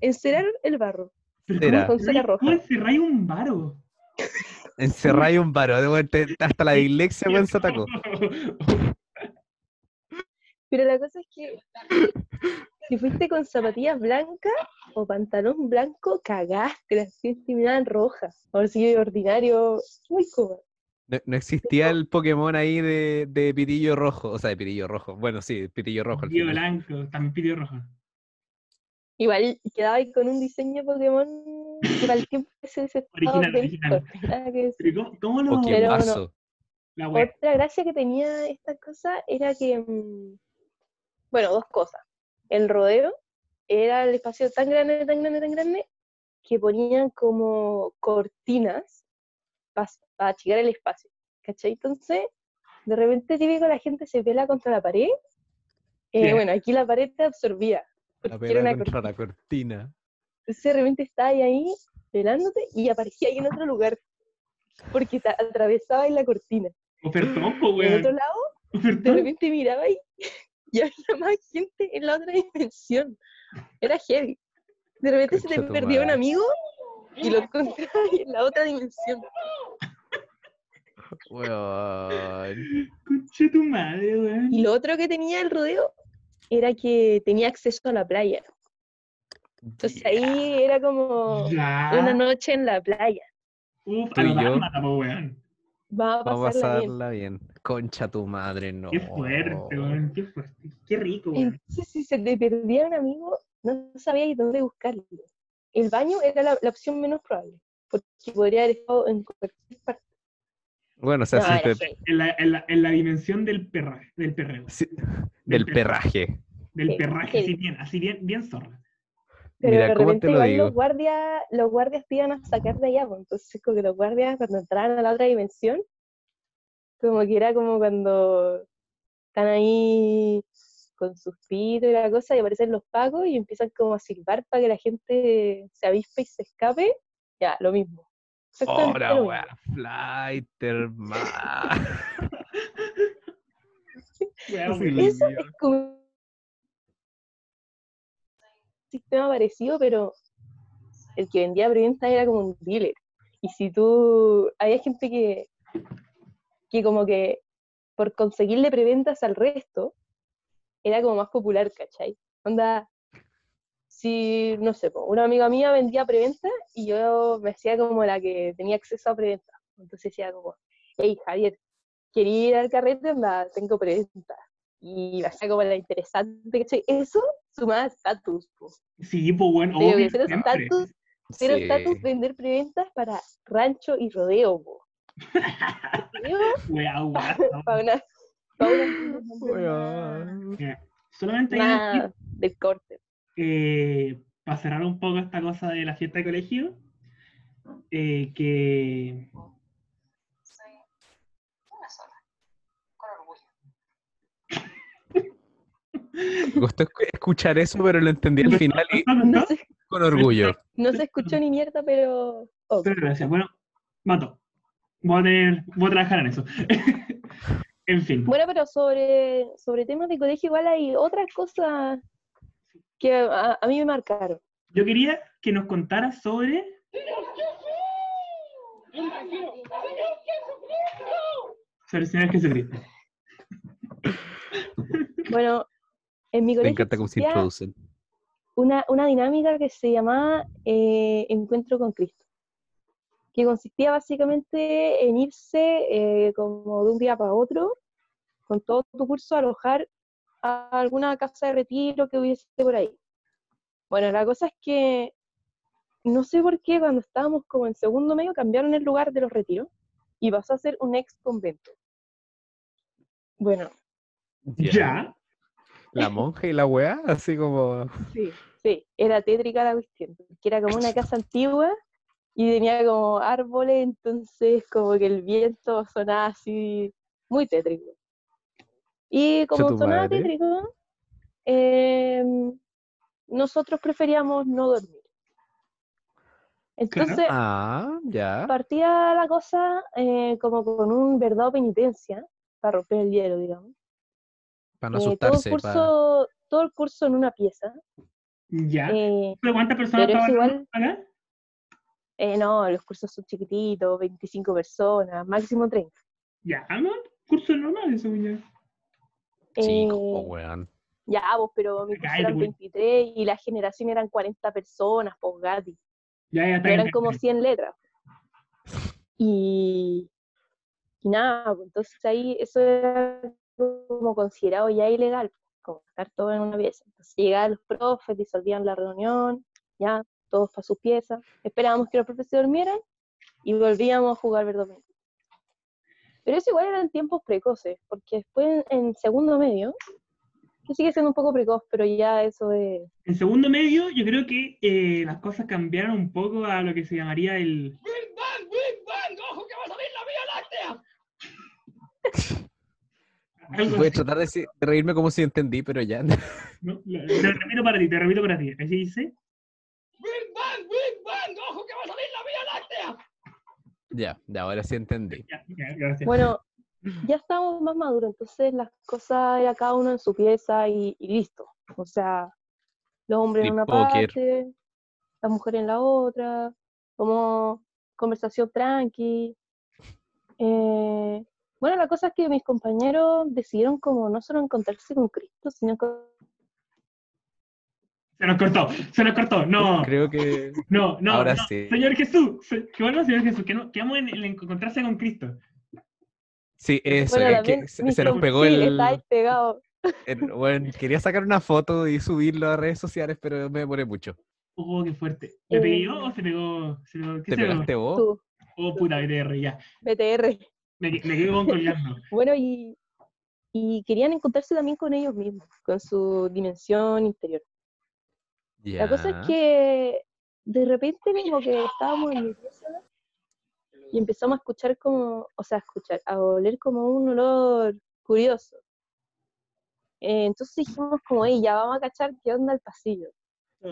enceraron el barro.
¿Pero cómo
Con cera
encerráis-
roja.
¿Cómo encerráis un varo?
Encerráis un varo, de vuelta, hasta la dislexia, weón, se atacó.
Pero la cosa es que si fuiste con zapatillas blancas o pantalón blanco, cagaste, las pies terminaban rojas. Ahora sí, ordinario, muy cómodo.
No, no existía el Pokémon ahí de, de pitillo rojo, o sea, de pitillo rojo. Bueno, sí, pitillo rojo final.
blanco, también pidió rojo.
Igual quedaba ahí con un diseño Pokémon que para el tiempo ese
Original, original. [laughs]
que.
Pero ¿cómo, cómo lo...?
Pero.
La.
Otra gracia que tenía esta cosa era que, mm, bueno, dos cosas. El rodeo era el espacio tan grande, tan grande, tan grande, que ponían como cortinas para achicar el espacio. ¿Cachai? Entonces, de repente típico la gente se pela contra la pared. Eh. Bueno, aquí la pared te absorbía.
La
era una
contra
cortina.
la cortina.
Entonces de repente estaba ahí, ahí pelándote y aparecía ahí en otro lugar. Porque atravesaba en la cortina.
Ofertón, po,
Y en otro lado de repente miraba y, [laughs] y había más gente en la otra dimensión. Era heavy. De repente se te
Concha
perdía un amigo y lo encontraba en la otra dimensión.
Weón.
Conche tu madre, weón.
Y lo otro que tenía el rodeo era que tenía acceso a la playa. Entonces ahí era como una noche en la playa.
Uf,
Tú
a
y yo.
weón.
Va a
Vamos a
pasarla bien.
pasarla bien. Concha tu madre, no.
Qué fuerte, weón. Qué fuerte. Qué rico, weón.
Entonces, si se te perdía un amigo, no sabías dónde buscarlo. El baño era la, la opción menos probable, porque podría haber estado en cualquier parte.
Bueno, o sea,
No,
si
era
te-
heavy.
En la, en la, en la dimensión del perra, del perreo.
si- del perraje.
Del perraje, así bien, así bien, bien zorra.
Pero
Mira,
de
¿cómo
repente
te lo
igual
digo?
los guardias, los guardias te iban a sacar de allá, pues, entonces como que los guardias cuando entraban a la otra dimensión, como que era como cuando están ahí con sus pitos y la cosa, y aparecen los pagos y empiezan como a silbar para que la gente se avispe y se escape, ya, lo mismo.
Ahora,
lo mismo.
weón. Flight, hermano.
Weón, [laughs]
Sí,
weón.
Eso
Dios.
es como un sistema parecido, pero el que vendía preventa era como un dealer. Y si tú, había gente que, que como que por conseguirle preventas al resto, era como más popular, ¿cachai? Onda, si, no sé, po, una amiga mía vendía preventa y yo me hacía como la que tenía acceso a preventa. Entonces decía como, hey Javier, quería ir al carrete, onda, tengo preventa. Y me hacía como la interesante, ¿cachai? Eso sumaba estatus, po.
Sí, pues bueno,
Pero
obvio,
cero estatus, cero
Sí.
estatus vender preventas para rancho y rodeo, po. [laughs] Rodeo [laughs] para una, para [laughs]
Solamente
más del corte.
Eh, para cerrar un poco esta cosa de la fiesta de colegio, eh, que
Soy una sola, con orgullo.
Me gustó escu- escuchar eso, pero lo entendí al final y
No se,
con orgullo.
no se escuchó ni mierda, pero...
Pero gracias. Bueno, Mato. Voy a, tener, voy a trabajar en eso. [laughs] en fin.
Bueno, pero sobre, sobre temas de colegio igual hay otras cosas que a, a mí me marcaron.
Yo quería que nos contaras sobre. sobre el Señor Jesucristo. [laughs]
Bueno, en mi
Me
colegio
encanta cómo se introducen.
una, una dinámica que se llamaba eh, Encuentro con Cristo, que consistía básicamente en irse eh, como de un día para otro, con todo tu curso, a alojar a alguna casa de retiro que hubiese por ahí. Bueno, la cosa es que no sé por qué cuando estábamos como en segundo medio cambiaron el lugar de los retiros y pasó a ser un ex convento. Bueno,
Ya.
La monja y la weá, así como.
Sí, sí, era tétrica la cuestión, que era como una casa antigua y tenía como árboles, entonces como que el viento sonaba así, muy tétrico. Y como sonaba
madre.
tétrico, em, nosotros preferíamos no dormir. Entonces,
Ah, ya.
partía la cosa eh, como con un verdad penitencia, para romper el hielo, digamos.
Para no
Eh, todo, el
asustarse.
todo el curso en una pieza.
Ya.
eh,
¿Pero cuántas personas
pero
estaban
igual-
acá?
Eh, no, los cursos son chiquititos, 25 personas, máximo 30.
Ya, ¿no? Curso normal, eso ya.
Chico,
Eh,
po, weón.
ya, vos, pero mi curso eran
güey.
23 y la generación eran 40 personas, pues gati.
Ya, ya
eran como 100 letras. Y, y nada, pues, entonces ahí eso era como considerado ya ilegal, como estar todo en una pieza. Entonces llegaban los profes, disolvían la reunión, ya, todos para sus piezas, esperábamos que los profes se durmieran y volvíamos a jugar verdomingo. Pero eso igual eran tiempos precoces, porque después en, en segundo medio, que sigue siendo un poco precoz, pero ya eso es...
En segundo medio, yo creo que eh, las cosas cambiaron un poco a lo que se llamaría el.
¡Big Bang, Big Bang! ¡Ojo que va a salir la Vía Láctea! [laughs]
Voy a tratar de, de reírme como si entendí, pero ya.
¿no? Te repito para ti, te repito para ti. Así dice.
¡Big Bang, Big Bang! ¡Ojo que va a salir la Vía Láctea!
Ya, ya, ahora sí entendí.
Ya, ya, gracias.
Bueno, [clears throat] ya estábamos más maduros, entonces las cosas era cada uno en su pieza y, y listo. O sea, los hombres en una
poker.
parte, las mujeres en la otra, como conversación tranqui. Eh, bueno, la cosa es que mis compañeros decidieron como no solo encontrarse con Cristo, sino con...
Se nos cortó, se nos cortó. No,
Creo que.
no, no.
Ahora
no.
sí.
Señor Jesús, que vuelva Señor Jesús, que, no, que vamos en, en encontrarse con Cristo.
Sí, eso,
Bueno,
es que se, nos pegó
sí,
el,
está ahí pegado.
el- Bueno, quería sacar una foto y subirlo a redes sociales, pero me demoré mucho.
Oh, qué fuerte. ¿Me pegué yo o se pegó? Se pegó ¿Qué
¿Te
se pegó?
pegaste vos?
Tú,
Oh, puta, BTR, ya.
BTR.
Me, me quedé con colgando. [laughs]
Bueno, y, y querían encontrarse también con ellos mismos, con su dimensión interior. La cosa es que de repente como que estábamos en mi pieza y empezamos a escuchar como, o sea, a escuchar, a oler como un olor curioso. Eh, entonces dijimos como, hey, ya vamos a cachar qué onda el pasillo.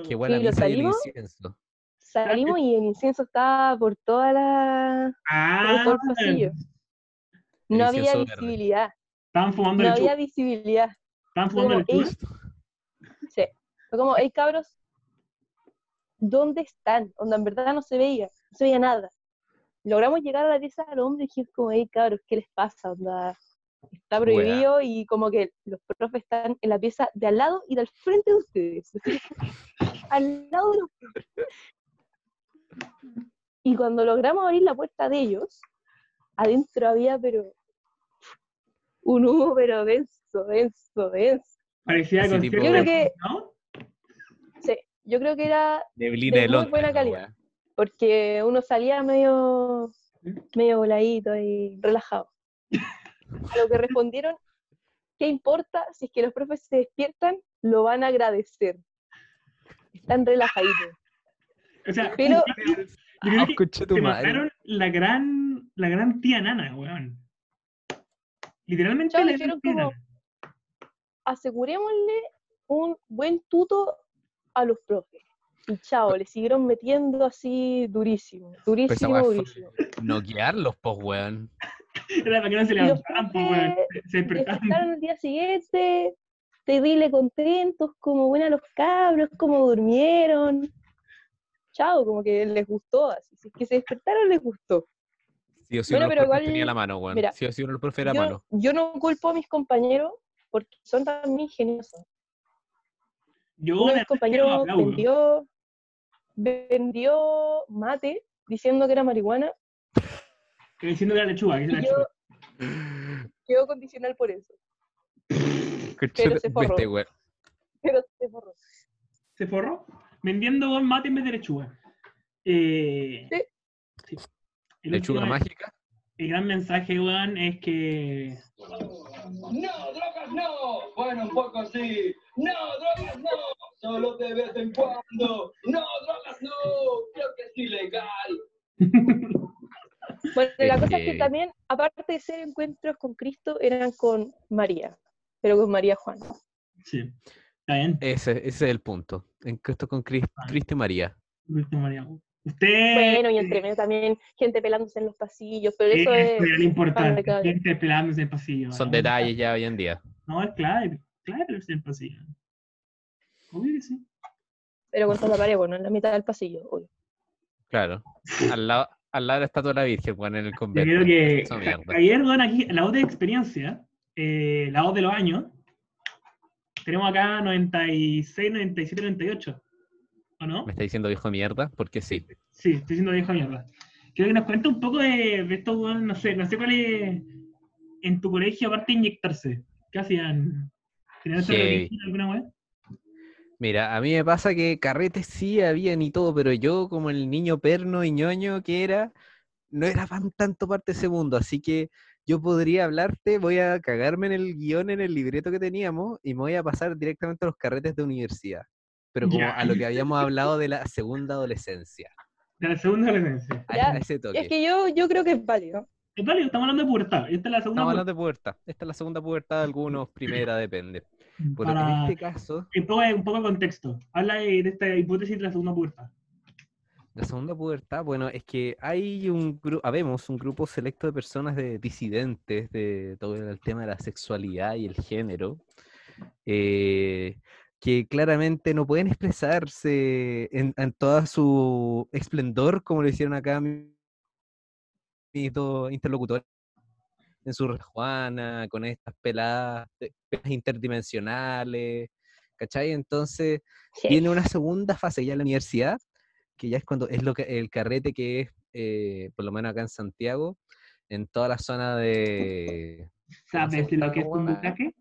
Qué buena
lo
misa y el
salimos.
incienso.
Salimos y el incienso estaba por toda la, por
Ah,
todo el pasillo. No había visibilidad,
estaban fumando
no
el
había visibilidad.
Estaban fumando
como,
el.
Sí. Fue como, hey cabros, ¿dónde están? Onda, en verdad no se veía, no se veía nada. Logramos llegar a la pieza del hombre y dijimos como, hey cabros, ¿qué les pasa? Onda, está prohibido y como que los profes están en la pieza de al lado y del frente de ustedes. [laughs] Al lado de ustedes. Y cuando logramos abrir la puerta de ellos, adentro había pero un humo pero denso, denso, denso.
Parecía
Yo creo que-
¿no?
Yo creo que era
Neblina
de
de
muy
Londres.
buena calidad. porque uno salía medio, medio voladito y relajado. A lo que respondieron, ¿qué importa si es que los profes se despiertan? Lo van a agradecer. Están relajaditos.
O sea,
Pero-
yo creo
Ah,
que
concha tu
se
madre.
mataron la gran, la gran tía nana, weón. Literalmente
Chao,
la
dijeron como-. Asegurémosle un buen tuto a los profes. Y chao, le siguieron metiendo así durísimo, durísimo,
fue-
durísimo.
Noquearlos, pues, weón.
Era para que no se levantaran, pues, weón. Se-
despertaron el día siguiente, terrible contentos, como buena los cabros, como durmieron. Chao, como que les gustó, así. Si es que se despertaron, les gustó.
Sí o sí
Bueno,
uno
pero igual,
tenía la mano, weón.
mira,
Sí o sí uno de los profes era
yo,
mano.
yo no culpo a mis compañeros porque son tan ingeniosos.
Yo,
compañeros
aplaudo.
vendió, vendió mate diciendo que era marihuana
Que Diciendo que era lechuga, que era lechuga.
quedó condicional por eso.
Conchete-
se forró. Pero se forró.
¿Se forró? Vendiendo mate en vez de lechuga. Eh,
Sí.
Lechuga
último-
mágica.
El gran mensaje, weón, es que
No, drogas no. Bueno, un poco sí. No, drogas no. Solo de vez en cuando. No, drogas no. Creo que es ilegal.
Bueno, la
Es
cosa es que
que-
también, aparte de ser encuentros con Cristo, eran con María, pero con María Juana.
sí, está bien.
Ese, ese es el punto. En Cristo con Cris-
Ah.
Cristo y María.
Último, María. Usted.
Bueno, y entre medio también gente pelándose en los pasillos, pero eso es...
lo importante. Gente pelándose en el pasillo.
Son
¿no?
detalles ya hoy en día.
No, es clave. Clave pelarse en el pasillo. Obvio que sí.
Pero contra la pared, bueno, en la mitad del pasillo, obvio.
Claro. Al lado, al lado está toda la Virgen, weón, en el
Yo
convento.
creo que ayer, weón, aquí, la voz de experiencia, eh, la voz de los años, tenemos acá 96, 97, 98. ¿O no?
Me está diciendo viejo de mierda, porque sí.
Sí, estoy diciendo vieja mierda. Quiero que nos cuente un poco de, de esto, weón, no sé, no sé cuál es en tu colegio, aparte de inyectarse. ¿Qué hacían? ¿Tenían alguna vez?
Mira, a mí me pasa que carretes sí habían y todo, pero yo como el niño perno y ñoño que era, no era tan tanto parte de ese mundo, así que yo podría hablarte, voy a cagarme en el guion, en el libreto que teníamos y me voy a pasar directamente a los carretes de universidad, pero como
Ya.
a lo que habíamos hablado de la segunda adolescencia,
De la segunda adolescencia.
Ya,
ese toque.
Es que yo, yo creo que es válido.
Es válido, estamos hablando de pubertad. Esta es la segunda
Estamos hablando de pubertad, esta es la segunda pubertad de algunos, primera, depende.
Pubertad.
Bueno,
Para-
en este caso,
un, poco, un poco de contexto. Habla de, de esta hipótesis de la segunda pubertad.
La segunda pubertad, bueno, es que hay un grupo, habemos un grupo selecto de personas de disidentes de todo el tema de la sexualidad y el género, eh, que claramente no pueden expresarse en, en toda su esplendor como lo hicieron acá mi- mis dos interlocutores en su Juana, con estas peladas, pelas interdimensionales, ¿cachai? Entonces,
Sí.
viene una segunda fase ya en la universidad, que ya es cuando es lo que el carrete que es, eh, por lo menos acá en Santiago, en toda la zona de... ¿cómo se
¿Sabes lo que es un bucaque?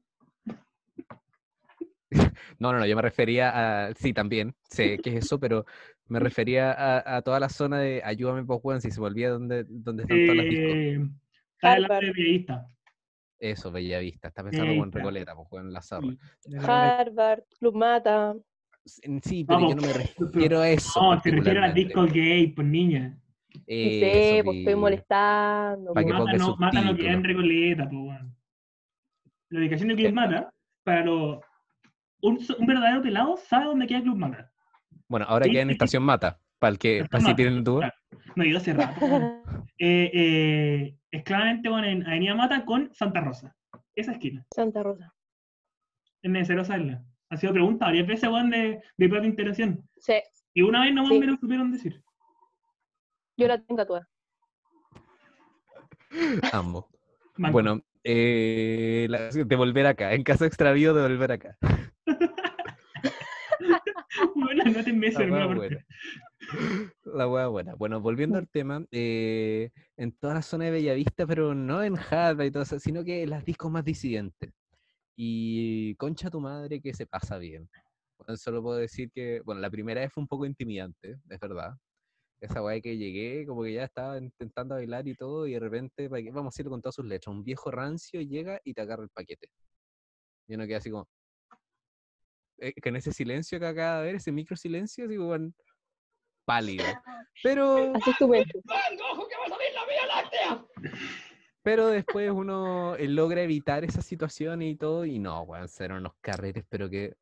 [laughs]
No, no, no, yo me refería a... Sí, también, sé qué es eso, pero me refería a, a toda la zona de... Ayúdame, pues, weón, si se me olvida dónde, dónde están todas las discos.
Eh, está de periodista.
Eso, Bellavista, está pensando en
está.
Recoleta, pues, en la zorra.
Sí.
Harvard, Club Mata.
Sí, pero yo no me refiero a eso.
No, se refiere a discos gay, pues niña.
No sé,
Eso,
pues estoy molestando.
Pa' que
pues.
ponga
Mata no, mata no queda en. Recoleta, pues bueno. La ubicación de Club Mata, para los- un, un verdadero pelado sabe dónde queda Club Mata.
Bueno, ahora
Sí,
queda en
sí, sí.
Estación Mata, para el que, para si tienen duda.
claro. No, yo hace rato. [laughs] Eh, eh, es claramente bueno, en Avenida Mata con Santa Rosa. Esa esquina.
Santa Rosa.
Es necesario saberla. Ha sido pregunta varias veces, weón, de, de plata de integración.
Sí,
Y una vez nomás
Sí.
me lo supieron decir.
yo la tengo tatuada. [laughs]
Manco.
Bueno, eh, la- de volver acá, en caso extravío, de volver acá. [laughs]
Bueno, no te meses en
La hueá buena. Bueno, volviendo al tema, eh, en toda la zona de Bellavista, pero no en Harvard y todo eso, sino que en las discos más disidentes. Y concha tu madre que se pasa bien. Bueno, solo puedo decir que, bueno, la primera vez fue un poco intimidante, es verdad. Esa weá que llegué, como que ya estaba intentando bailar y todo, y de repente, vamos a decirlo con todas sus letras, un viejo rancio llega y te agarra el paquete. Y uno queda así como, eh, con ese silencio que acaba de ver, ese micro silencio, así como en- pálido. [laughs] Pero,
Así es tu mente.
¡Mango, ojo que va a salir la Vía Láctea!
pero después uno eh, logra evitar esa situación y todo, y no, weón, ser unos carretes, pero que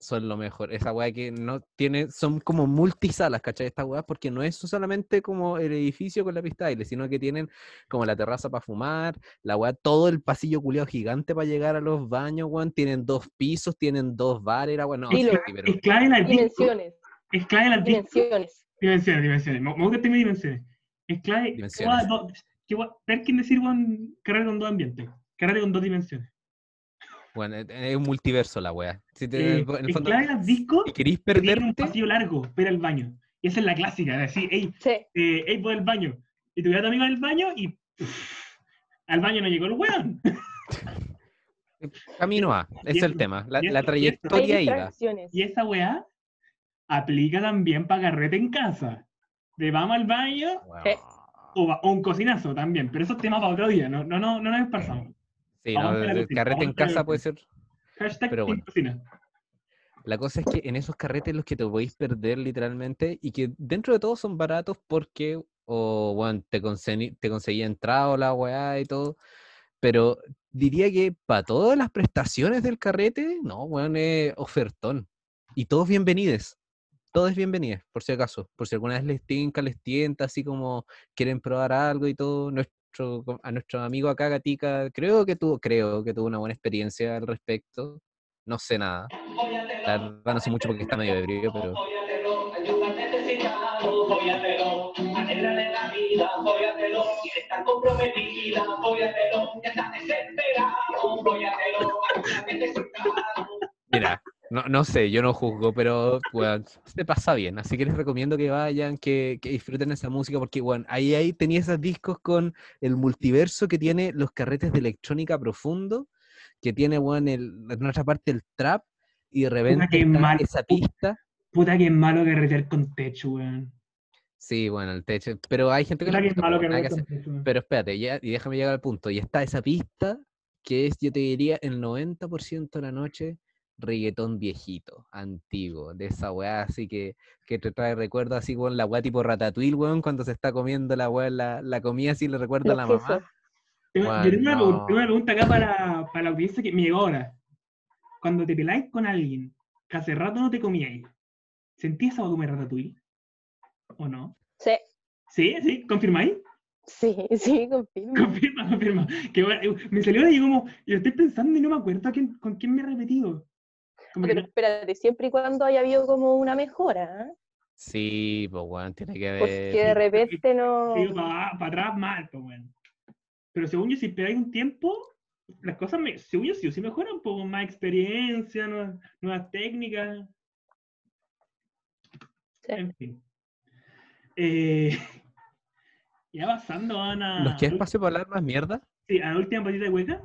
son lo mejor. Esa weá que no tiene, son como multisalas, ¿cachai? Estas weas, porque no es solamente como el edificio con la pista de baile, sino que tienen como la terraza para fumar, la weá, todo el pasillo culiado gigante para llegar a los baños, weón, tienen dos pisos, tienen dos bares, era bueno,
Dilo.
pero
Es clave la disco. Es clave la disco.
dimensiones.
Dimensiones, dimensiones. Me gusta el de dimensiones. Es clave.
Dimensiones.
¿qué guay- do- qué guay- Perkin decir, weón, carrete con dos ambientes. Carrete con dos dimensiones.
Bueno, es- un multiverso la wea. Si te-
Eh,
en el
es
fondo,
clave las discos
si querís
que tienen un
perderte,
pasillo largo, para el baño. Y esa es la clásica, de decir, hey,
Sí,
eh, hey, voy al baño. Y tu gato amigo al baño y al baño no llegó el weón.
camino A. Es el tema. La, la trayectoria iba.
Y esa weá aplica también para carrete en casa. De vamos al baño o, va- o un cocinazo también. Pero eso es tema para otro día, no, no, no, no nos esparzamos.
Sí, no, el carrete en casa puede ser.
Hashtag
Pero bueno.
Cocina.
La cosa es que en esos carretes los que te podéis perder literalmente y que dentro de todo son baratos porque, o bueno, te, conseguí, te conseguía entrada o la weá y todo, pero diría que para todas las prestaciones del carrete, no, weón, es ofertón. Y todos bienvenidos. Todos bienvenidos, por si acaso. Por si alguna vez les tinca, les tienta, así como quieren probar algo y todo. Nuestro, a nuestro amigo acá, Gatica, creo que tuvo, creo que tuvo una buena experiencia al respecto. No sé nada. La verdad no sé mucho porque está medio ebrio, pero mira, no, no sé, yo no juzgo, pero weón, se pasa bien. Así que les recomiendo que vayan, que, que disfruten esa música, porque bueno, ahí, ahí tenía esos discos con el multiverso que tiene los carretes de electrónica profundo, que tiene weón, el, en otra parte el trap, y de repente esa pista.
Puta que es malo carretear con techo, weón.
Sí, bueno, el techo. Pero hay gente que
Puta
le
que es malo
que hacer.
con techo.
Pero espérate, ya, y déjame llegar al punto. Y está esa pista que es, yo te diría, el 90% de la noche, reggaetón viejito, antiguo, de esa weá así que, que te trae recuerdos así con la weá tipo ratatouille, weón, cuando se está comiendo la weá, la, la comida así le recuerda a la mamá.
Tengo,
Weón,
yo tengo una,
no.
tengo una pregunta acá para, para la audiencia que me llegó ahora. Cuando te peláis con alguien que hace rato no te comíais, ¿sentías esa comer ratatouille? ¿O no?
Sí,
¿Sí? ¿Sí? ¿Confirmáis?
sí, [laughs] sí, confirmo.
Confirma, confirma. Que bueno, me salió ahora y como, yo estoy pensando y no me acuerdo a quién, con quién me he repetido.
Pero espérate, siempre y cuando haya habido como una mejora, ¿eh?
Sí, pues weón, tiene que
porque de
haber.
repente no...
Sigo para atrás mal, pues bueno. Pero según yo, si esperáis un tiempo, las cosas, me, según yo, sí, o sí mejoran, un poco más experiencia, nuevas, nuevas técnicas,
Sí.
en fin. Eh, [laughs] ya pasando a una,
¿Nos queda espacio para hablar más mierda?
sí, a la última patita de hueca.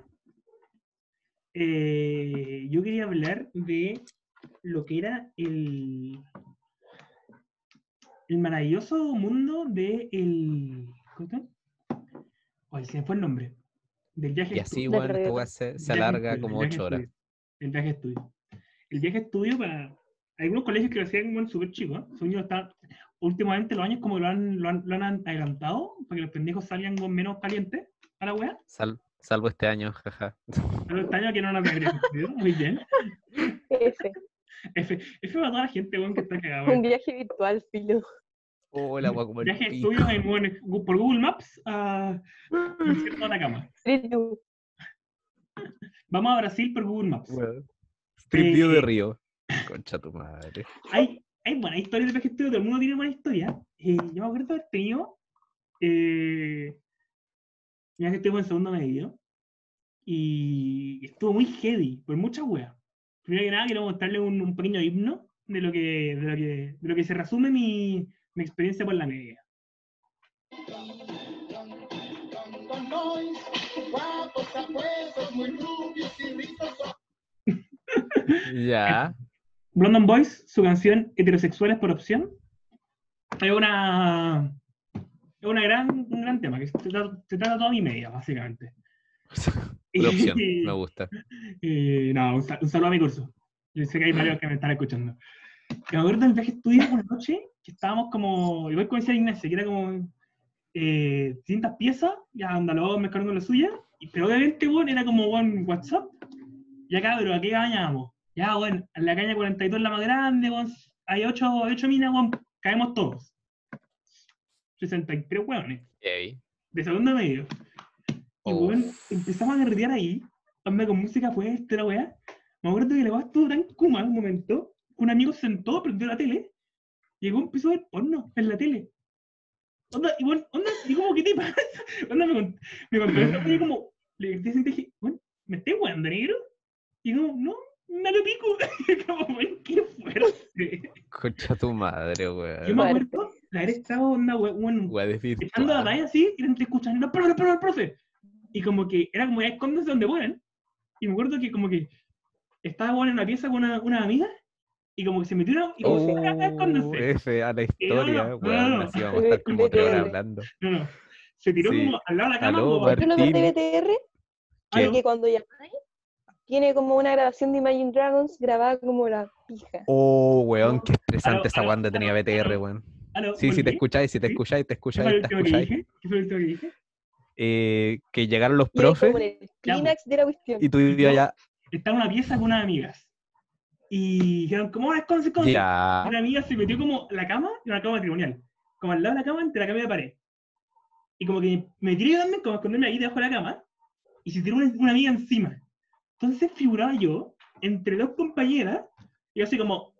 Eh, yo quería hablar de lo que era el, el maravilloso mundo de el. ¿Cómo llama? Ay, se me fue el nombre. Del viaje
Y así, weón, esta se, se alarga
estudio,
como ocho horas.
estudio. El viaje estudio. El viaje estudio para algunos colegios que lo hacían bueno, súper chicos. ¿eh? Según yo, está- últimamente los años como lo han, lo han, lo han adelantado para que los pendejos salgan con menos calientes a la wea.
Sal- salvo este año, jaja. [laughs]
Pero este año que no nos habría. Muy bien.
F,
F, F para toda la gente weón, que está cagada.
un viaje virtual, filo.
Oh, la weá como el
Viaje
pico.
estudio en, bueno, por Google Maps a [laughs] de Atacama.
Street View.
Vamos a Brasil por Google Maps.
Weón. Street View de
Eh,
Río. Concha tu madre.
hay, hay buenas historias de viaje estudio, todo el mundo tiene buena historia. Eh, yo me acuerdo de haber tenido eh, mi viaje estudio en segundo medio y estuvo muy heavy, por muchas weas. Primero que nada, quiero mostrarle un, un pequeño himno de lo que, de lo que, de lo que se resume mi, mi experiencia por la media.
Ya. [laughs]
London Boys, su canción Heterosexuales por opción, es una, es una gran, un gran tema, que se trata, se trata toda mi media, básicamente. [laughs]
Por opción, me gusta. [laughs]
y no, un, sal- un saludo a mi curso. Yo sé que hay varios que me están escuchando. Me acuerdo del viaje estudio una noche que estábamos como, igual como decía Ignacio, que era como eh, distintas piezas, ya andaló mezclando con la suya, y, pero obviamente, bueno, era como, bueno, WhatsApp, ya cabrón, ¿a qué caña vamos? Ya, bueno, en la caña 42 es la más grande, bueno, hay 8, ocho minas, bueno, caemos todos. 63 hueones,
Heavy.
de segundo medio. Y bueno, empezamos a derretear ahí, onda con música fuerte, la weá. Me acuerdo que la weá estuvo tan kuma en un momento, un amigo se sentó, prendió la tele, weón empezó a ver porno en la tele. onda, y bueno, onda, y como, ¿qué te pasa? [laughs] Onda, me, cont- me contó eso, y como, le dije, bueno, ¿me estás jugando, negro? Y como, no, no lo pico. [laughs] Y como, bueno, qué fuerte.
Concha tu madre,
Yo
weón.
me
Fuerte.
acuerdo haber estado, onda, weón, echando la
desvirtuada.
talla así, y entre escuchando, profe, profe, profe. Y como que era como ya escondes donde pueden. Y me acuerdo que como que estaba bueno, en una pieza con una, una amiga, y como que se metieron y como
Oh,
que "Ah, escóndanse.
F a la
no,
historia,
no,
weón.
no, no.
Así vamos a estar como tres horas hablando.
No, no. Se tiró
Sí.
como al lado de la cama.
Aló,
como-
Bar-
¿Tú lo de
Martín.
BTR?
¿Qué?
Que cuando llamáis, tiene como una grabación de Imagine Dragons grabada como la pija.
Oh, weón, qué estresante esa banda tenía BTR,
aló. Aló,
Sí, si te escucháis, si te escucháis, te
¿Qué fue
escucháis?
¿Qué fue lo que dije?
Eh, que llegaron los
Y ahí como
profes
clímax de la cuestión.
y tú vivías allá.
Estaba en una pieza con unas amigas. Y dijeron, ¿cómo es con
Ya.
Una amiga se metió como la cama, en una cama matrimonial. Como al lado de la cama, entre la cama y la pared. Y como que me tiré también, como a esconderme ahí debajo de la cama. Y se tiró una, una amiga encima. Entonces figuraba yo entre dos compañeras. Y yo así como,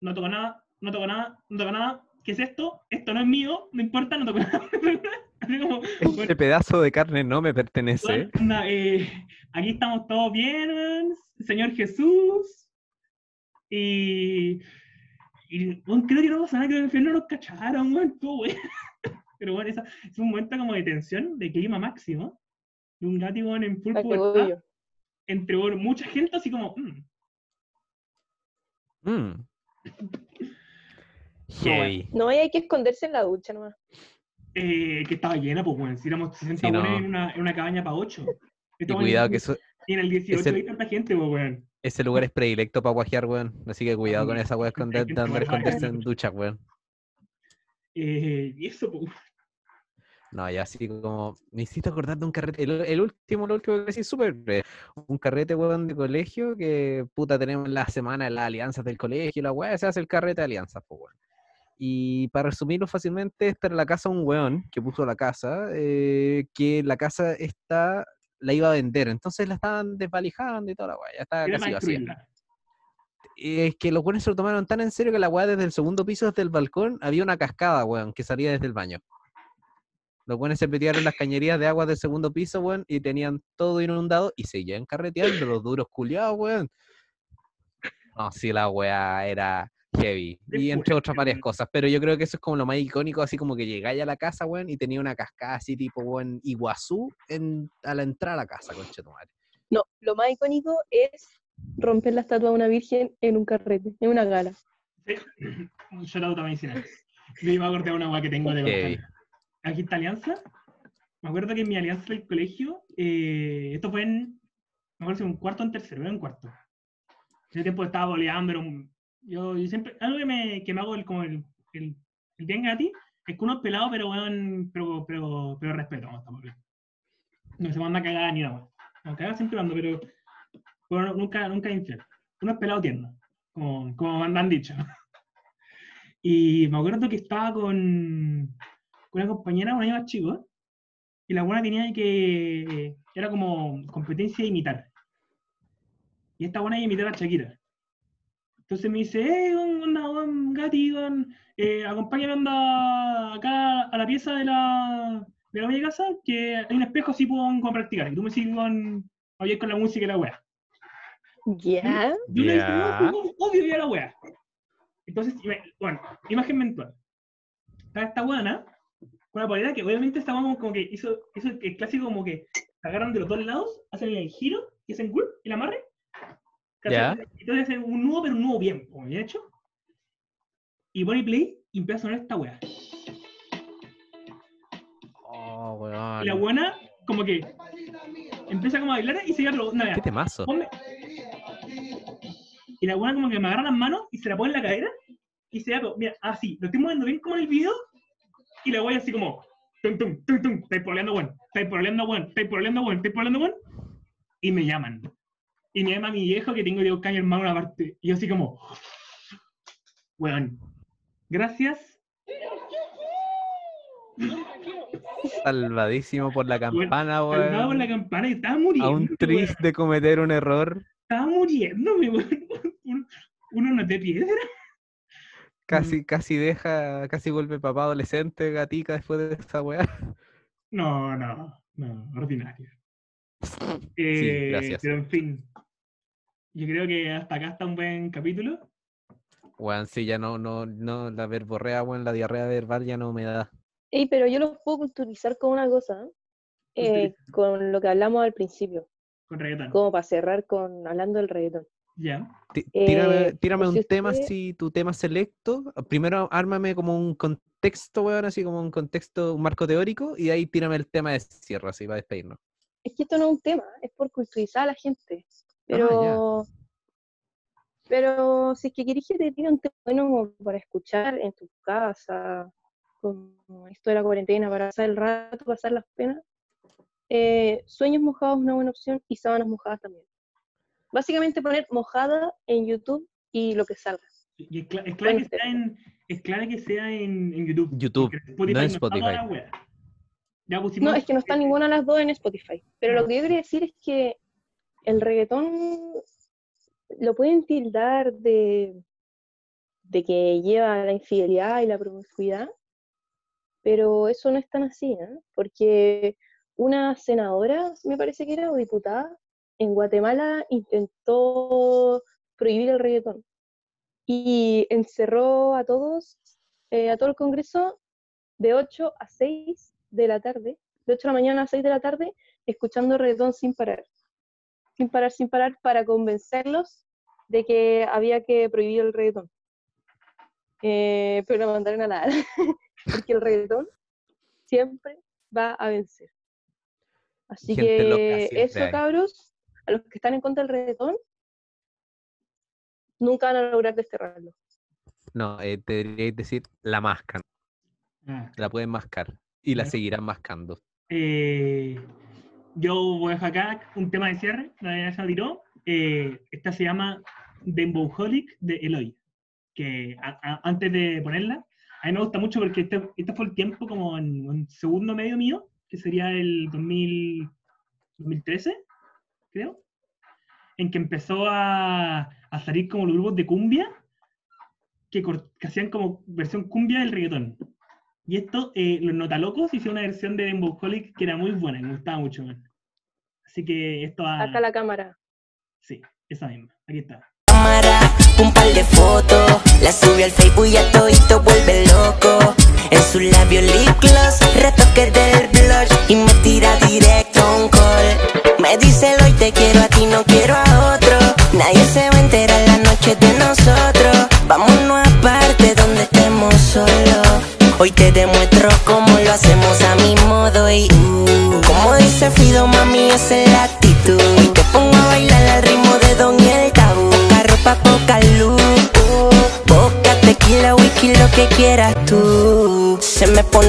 no toco nada, no toco nada, no toco nada. ¿Qué es esto? Esto no es mío, no importa, no toco nada. [laughs] así como, bueno,
Este pedazo de carne no me pertenece.
bueno, eh, aquí estamos todos bien, Señor Jesús. Y, y bueno, creo que no pasa nada, que en el infierno nos cacharon, weón, weón. [laughs] Pero bueno, esa, es un momento como de tensión, de clima máximo, de un gato weón, en full
que
pubertad, entre mucha gente así como, mm,
Mm. Heavy.
No, y hay que esconderse en la ducha nomás.
eh, que estaba llena, pues bueno, si éramos 60
Sí, no.
en, una, en una cabaña para 8.
Y cuidado que eso,
Y en el 18
el-
hay tanta gente, pues weón.
ese lugar es predilecto para guajear, weón. Así que cuidado con esa weá esconder, de andar esconderse en duchas, weón.
Eh, y eso, pues,
No, ya así como. Me hiciste acordar de un carrete. El, el último, lo último que decís, súper breve. Un carrete, weón, de colegio que puta tenemos la semana de las alianzas del colegio, la weá, se hace el carrete de alianzas, pues weón. Y para resumirlo fácilmente, esta era la casa de un weón que puso la casa, eh, que la casa esta la iba a vender, entonces la estaban desvalijando y toda la weá, ya estaba
era
casi vacía. es que los buenos se lo tomaron tan en serio que la weá desde el segundo piso, desde el balcón, había una cascada, weón, que salía desde el baño. Los buenos se metieron en las cañerías de agua del segundo piso, weón, y tenían todo inundado y seguían carreteando los duros culiados, weón. No, sí, la weá era heavy. Y entre otras varias cosas. Pero yo creo que eso es como lo más icónico, así como que llegáis a la casa, weón, y tenía una cascada así tipo, weón, Iguazú en, a la entrada a la casa, conchetumare.
No, lo más icónico es romper la estatua de una virgen en un carrete, en una gala.
Sí. [clears throat] Un shout out a medicinal. Yo iba a cortar una agua que tengo de
Heavy.
contar. Aquí está alianza. Me acuerdo que en mi alianza del colegio, eh, esto fue en, me acuerdo si un cuarto o en tercero, era un cuarto. En ese tiempo estaba boleando, era un, yo, yo siempre, algo que me, que me hago el, como el, el, el bien gati, es que uno es pelado, pero weón, pero, pero, pero respeto, no. No se manda a cagar ni nada. No, cagar siempre mando, pero, pero nunca, nunca infiel. Uno es pelado tierno, como, como me han dicho. [laughs] Y me acuerdo que estaba con, con una compañera, un año más chico, y la buena tenía que. Era como competencia de imitar. Y esta buena iba a imitar a Shakira. Entonces me dice, eh, onda, weón, Gati, weón, eh, acompáñame anda acá a la pieza de la, de la media casa, que hay un espejo así puedo practicar. Y tú me sigues con, oye, con la música y la wea.
Ya.
Yo le dije, no, pues, obvio, ya la wea. Entonces, bueno, imagen mental. Está esta buena, con una polera que obviamente esta buena como que hizo, hizo el clásico como que se agarran de los dos lados, hacen el giro y hacen whip y la amarre.
Ya.
Entonces un nudo, pero un nudo bien, como bien hecho. Y pone play y empieza a sonar esta wea.
Oh,
Y la
weón.
buena, como que empieza como a bailar y se lleva lo. nada,
Qué temazo.
ponme. Y la buena como que me agarra las manos y se la pone en la cadera y se pero, mira, así, lo estoy moviendo bien como en el video y la voy así como, tum, tum, tum, tum, estáis pololeando, bueno, estáis pololeando, bueno, estáis pololeando, bueno, estáis pololeando, bueno, y me llaman. Y me llama mi viejo que tengo que buscar a mi hermano una parte. Y yo así como, weón, gracias,
Salvadísimo por la campana,
salvado por la
weón.
campana y estaba muriendo.
A un
weón.
tris de cometer un error.
Estaba muriéndome, weón. Uno- no te piedra.
Casi, casi deja, casi vuelve papá adolescente, gatica, después de esa weá.
No, no, no, ordinario. Eh,
gracias.
Pero en fin, yo creo que hasta acá está un buen capítulo.
Weón, sí, ya no, no, no, la verborrea, weón, la diarrea verbal ya no me da.
Ey, pero yo los puedo culturizar con una cosa, eh, con lo que hablamos al principio,
Con reggaetón.
como para cerrar con hablando del reggaetón.
Ya.
Eh,
Tírame, tírame
pues si
un tema
usted-
así, tu tema selecto. Primero ármame como un contexto, weón, así como un contexto, un marco teórico, y ahí tírame el tema de cierre, así para despedirnos.
Es que esto no es un tema, es por culturizar a la gente.
Ah,
Pero, pero si es que querés que te un tema bueno como para escuchar en tu casa, como esto de la cuarentena, para pasar el rato, pasar las penas, eh, sueños mojados es una buena opción y sábanas mojadas también. Básicamente poner mojada en YouTube y lo que salga.
Y es, cla- es clave que sea en, es clave que sea en, en YouTube.
No en Spotify.
pusimos-
No, es que no está ninguna de las dos en Spotify. Pero lo que yo quería decir es que el reggaetón lo pueden tildar de, de que lleva la infidelidad y la promiscuidad, pero eso no es tan así, ¿eh? Porque una senadora, me parece que era, o diputada, en Guatemala intentó prohibir el reggaetón y encerró a todos, eh, a todo el Congreso, de 8 a 6 de la tarde, de 8 de la mañana a 6 de la tarde, escuchando reggaetón sin parar. Sin parar, sin parar, para convencerlos de que había que prohibir el reggaetón. Eh, pero lo mandaron a la [laughs] porque el reggaetón siempre va a vencer. Así
Gente
que eso,
hay.
cabros, a los que están en contra del reggaetón, nunca van a lograr desterrarlo.
No, eh, te deberíais decir la mascan,
Ah,
la pueden mascar y la seguirán mascando.
eh, yo voy a dejar acá un tema de cierre, la de tiró. Eh, esta se llama Dembowholic de Eloy. Que a- a- antes de ponerla, a mí me gusta mucho porque este, este fue el tiempo como en un segundo medio mío, que sería el 2000, 2013, creo, en que empezó a, a salir como los grupos de cumbia que, que hacían como versión cumbia del reggaetón. Y esto, eh, los Notalocos hicieron una versión de Dembowholic que era muy buena, me gustaba mucho. man. Así que esto va...
Acá la cámara.
Sí, esa misma. Aquí está.
cámara, un par de fotos, la sube al Facebook y a todito vuelve loco. En sus labios lip gloss, retoque del blush y me tira directo un call. Me dice hoy te quiero a ti, no quiero a otro. Nadie se va a enterar la noche de nosotros. Vámonos aparte donde estemos solos. Hoy te demuestro cómo lo hacemos a mi modo y uh, como dice Fido, mami, esa es la actitud. Hoy te pongo a bailar al ritmo de Don y el tabú. Poca ropa, poca luz. uh, Poca tequila, whisky, lo que quieras tú. Se me pone